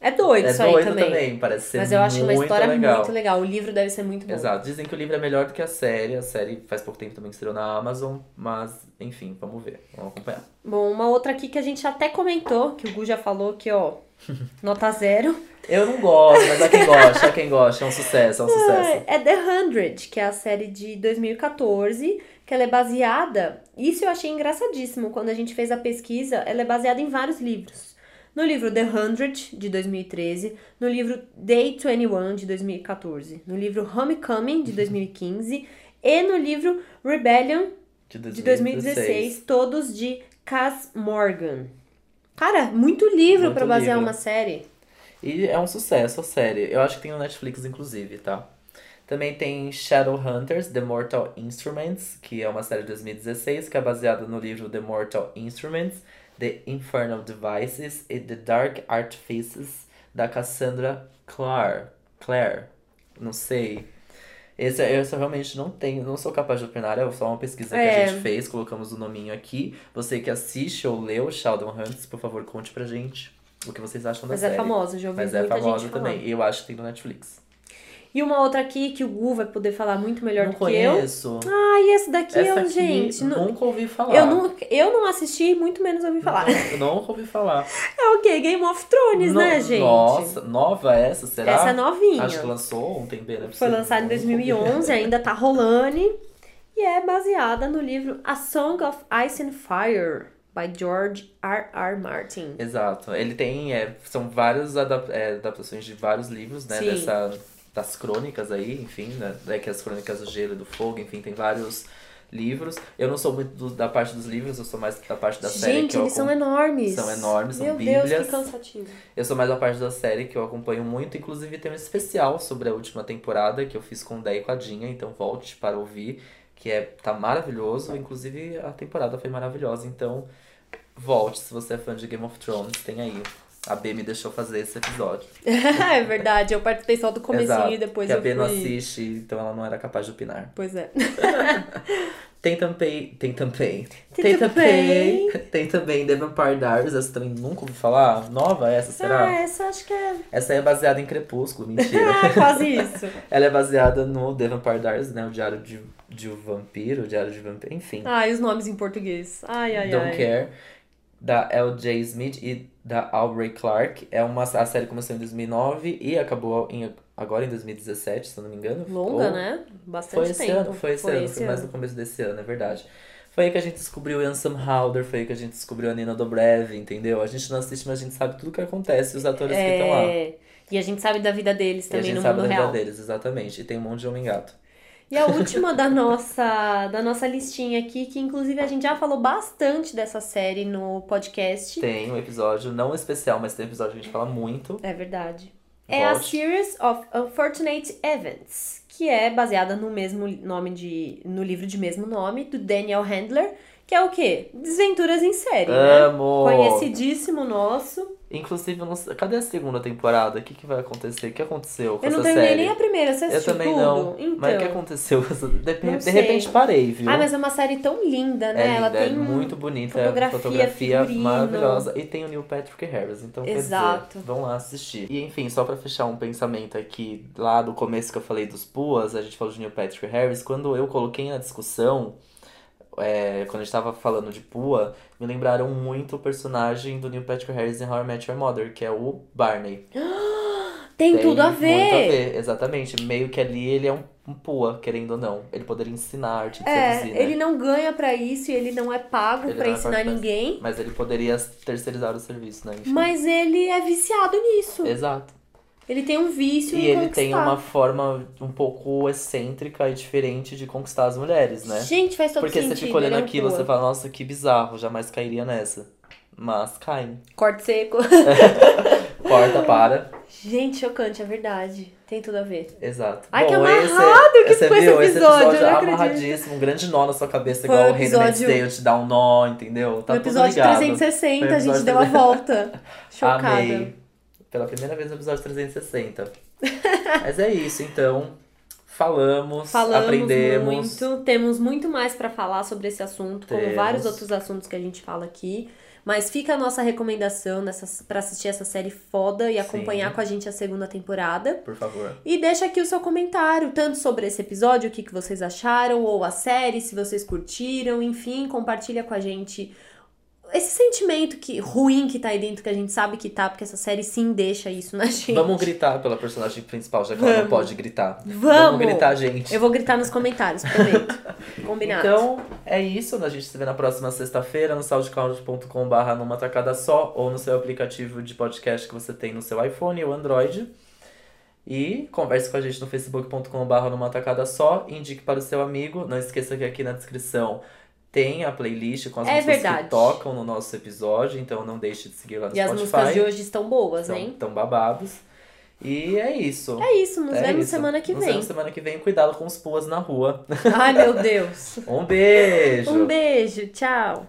É doido é isso aí doido também. também. parece ser Mas eu acho uma história legal. muito legal. O livro deve ser muito bom. Exato. Dizem que o livro é melhor do que a série. A série faz pouco tempo também que estreou na Amazon. Mas, enfim, vamos ver. Vamos acompanhar. Bom, uma outra aqui que a gente até comentou, que o Gu já falou que, ó, nota zero. Eu não gosto, mas há quem gosta, há quem gosta. É um sucesso, é um sucesso. É The Hundred, que é a série de 2014, que ela é baseada. Isso eu achei engraçadíssimo quando a gente fez a pesquisa. Ela é baseada em vários livros. No livro The Hundred, de 2013, no livro Day 21, de 2014, no livro Homecoming, de 2015, e no livro Rebellion, De de 2016, todos de Cass Morgan. Cara, muito livro pra basear livro. uma série. E é um sucesso a série. Eu acho que tem no Netflix, inclusive, tá? Também tem Shadowhunters, The Mortal Instruments, que é uma série de 2016, que é baseada no livro The Mortal Instruments, The Infernal Devices e The Dark Artifices, da Cassandra Clare. Clare. Não sei. Esse, eu realmente não tenho, não sou capaz de opinar, é só uma pesquisa que É. a gente fez, colocamos o nominho aqui. Você que assiste ou leu Shadowhunters, por favor, conte pra gente o que vocês acham Mas da é série. famosa, já ouvi Mas é famosa falar. também. E eu acho que tem no Netflix. E uma outra aqui que o Gu vai poder falar muito melhor não do que eu. conheço. Ah, e esse daqui, Essa eu, aqui, gente. nu- nunca ouvi falar. eu, não, eu não assisti, muito menos ouvi falar. Eu nunca ouvi falar. É o quê? Game of Thrones, No- né, gente? Nossa, nova essa, será? Essa é novinha. Acho que lançou ontem, bem, né? Foi lançado em 2011, ainda tá rolando. E e é baseada no livro A Song of Ice and Fire, by George R. R. Martin. Exato. Ele tem. é, são várias adap- é, adaptações de vários livros, né? Sim. Dessa, das crônicas aí, enfim, né? É que as crônicas do gelo e do fogo, enfim, tem vários livros. Eu não sou muito do- da parte dos livros, eu sou mais da parte da série Gente, que eu eles são enormes. São enormes, são Meu Deus, bíblias. que cansativo. Eu sou mais da parte da série que eu acompanho muito. Inclusive tem um especial sobre a última temporada que eu fiz com o Dé e com a Dinha, então volte para ouvir, que é tá maravilhoso. Inclusive a temporada foi maravilhosa, então volte se você é fã de Game of Thrones, tem aí. A B me deixou fazer esse episódio. é verdade, eu participei só do comecinho Exato, e depois que a eu B fui... não assiste, então ela não era capaz de opinar. Pois é. Tem também. Tem também. Tem também. Tem também The Vampire Diaries, essa também nunca ouvi falar. Nova essa, será? Ah, essa acho que é... Essa aí é baseada em Crepúsculo, mentira. Ah, quase isso. Ela é baseada no The Vampire Diaries, né? O Diário de, de um Vampiro, o Diário de Vampiro, enfim. Ai, os nomes em português. Ai, ai, Don't ai. Care, da L.J. Smith e da Aubrey Clark. É uma, a série começou em 2009 e acabou em, agora em 2017, se eu não me engano. Longa, Ou- né? Bastante Foi esse tempo. ano, foi esse ano, foi mais no começo desse ano, é verdade. Foi aí que a gente descobriu o Ansem Howder, foi aí que a gente descobriu a Nina Dobrev, entendeu? A gente não assiste, mas a gente sabe tudo que acontece os atores que estão lá. É... E a gente sabe da vida deles E a também gente no sabe mundo da real. vida deles, exatamente. E tem um monte de homem gato. E a última da nossa, da nossa listinha aqui, que inclusive a gente já falou bastante dessa série no podcast. Tem um episódio, não especial, mas tem um episódio que a gente fala muito. É verdade. É a. Series of Unfortunate Events, que é baseada no mesmo nome de. no livro de mesmo nome, do Daniel Handler, que é o quê? Desventuras em série, né? Amo! Conhecidíssimo nosso. Inclusive, eu não sei- cadê a segunda temporada? O que, que vai acontecer? O que aconteceu com Eu não essa terminei série? nem a primeira, você Eu assistiu também tudo? não. Então. Mas o que aconteceu? com essa- De, Não de sei. repente parei, viu? Ah, mas é uma série tão linda, né? É Ela linda, é tem muito bonita, fotografia, fotografia figurino. maravilhosa. E tem o Neil Patrick Harris, então Exato. dizer, vão lá assistir. E enfim, só pra fechar um pensamento aqui, lá do começo que eu falei dos Puas, a gente falou de Neil Patrick Harris, quando eu coloquei na discussão, é, quando a gente tava falando de Pua, me lembraram muito o personagem do Neil Patrick Harris em How I Met Your Mother, que é o Barney. Tem, tudo a ver. Muito a ver, exatamente. Meio que ali ele é um, um Pua, querendo ou não. Ele poderia ensinar a arte de É, seduzir, né? ele não ganha pra isso e ele não é pago não é ensinar ninguém. Mas ele poderia terceirizar o serviço, né? Enfim. Mas ele é viciado nisso. Exato. Ele tem um vício E em ele conquistar. tem uma forma um pouco excêntrica e diferente de conquistar as mulheres, né? Gente, faz todo Porque sentido. você fica olhando é aquilo, você fala, nossa, que bizarro, jamais cairia nessa. Mas cai. Corte seco. Corta, para. Gente, chocante, é verdade. Tem tudo a ver. Exato. Ai, que Bom, amarrado que você ficou esse episódio, eu é não acredito. amarradíssimo, um grande nó na sua cabeça, Foi igual o Handmaid's episódio- Tale te dá um nó, entendeu? Tá no episódio tudo ligado. 360, Foi o a gente episódio deu a 360. volta. Chocada. Amei. Pela primeira vez no episódio 360. Mas é isso, então. Falamos, Falamos aprendemos. muito, temos muito mais pra falar sobre esse assunto, como Temos. vários outros assuntos que a gente fala aqui. Mas fica a nossa recomendação pra assistir essa série foda e Sim. acompanhar com a gente a segunda temporada. Por favor. E deixa aqui o seu comentário, tanto sobre esse episódio, o que, que vocês acharam, ou a série, se vocês curtiram, enfim, compartilha com a gente esse sentimento que ruim que tá aí dentro, que a gente sabe que tá, porque essa série sim deixa isso na gente. Vamos gritar pela personagem principal, já que ela não Vamos. pode gritar. Vamos! gritar, gente. Eu vou gritar nos comentários, prometo. Combinado. Então, é isso. A gente se vê na próxima sexta-feira no soundcloud.com.br numa tacada só ou no seu aplicativo de podcast que você tem no seu iPhone ou Android. E converse com a gente no facebook.com.br numa tacada só. Indique para o seu amigo. Não esqueça que aqui na descrição tem a playlist com as É músicas verdade. que tocam no nosso episódio. Então não deixe de seguir lá no e as Spotify. músicas de hoje estão boas, São hein? tão babados. E é isso. É isso, nos É vemos isso. semana que Nos vem. vemos semana que vem. Cuidado com os puas na rua. Ai, meu Deus. Um beijo! Um beijo, tchau.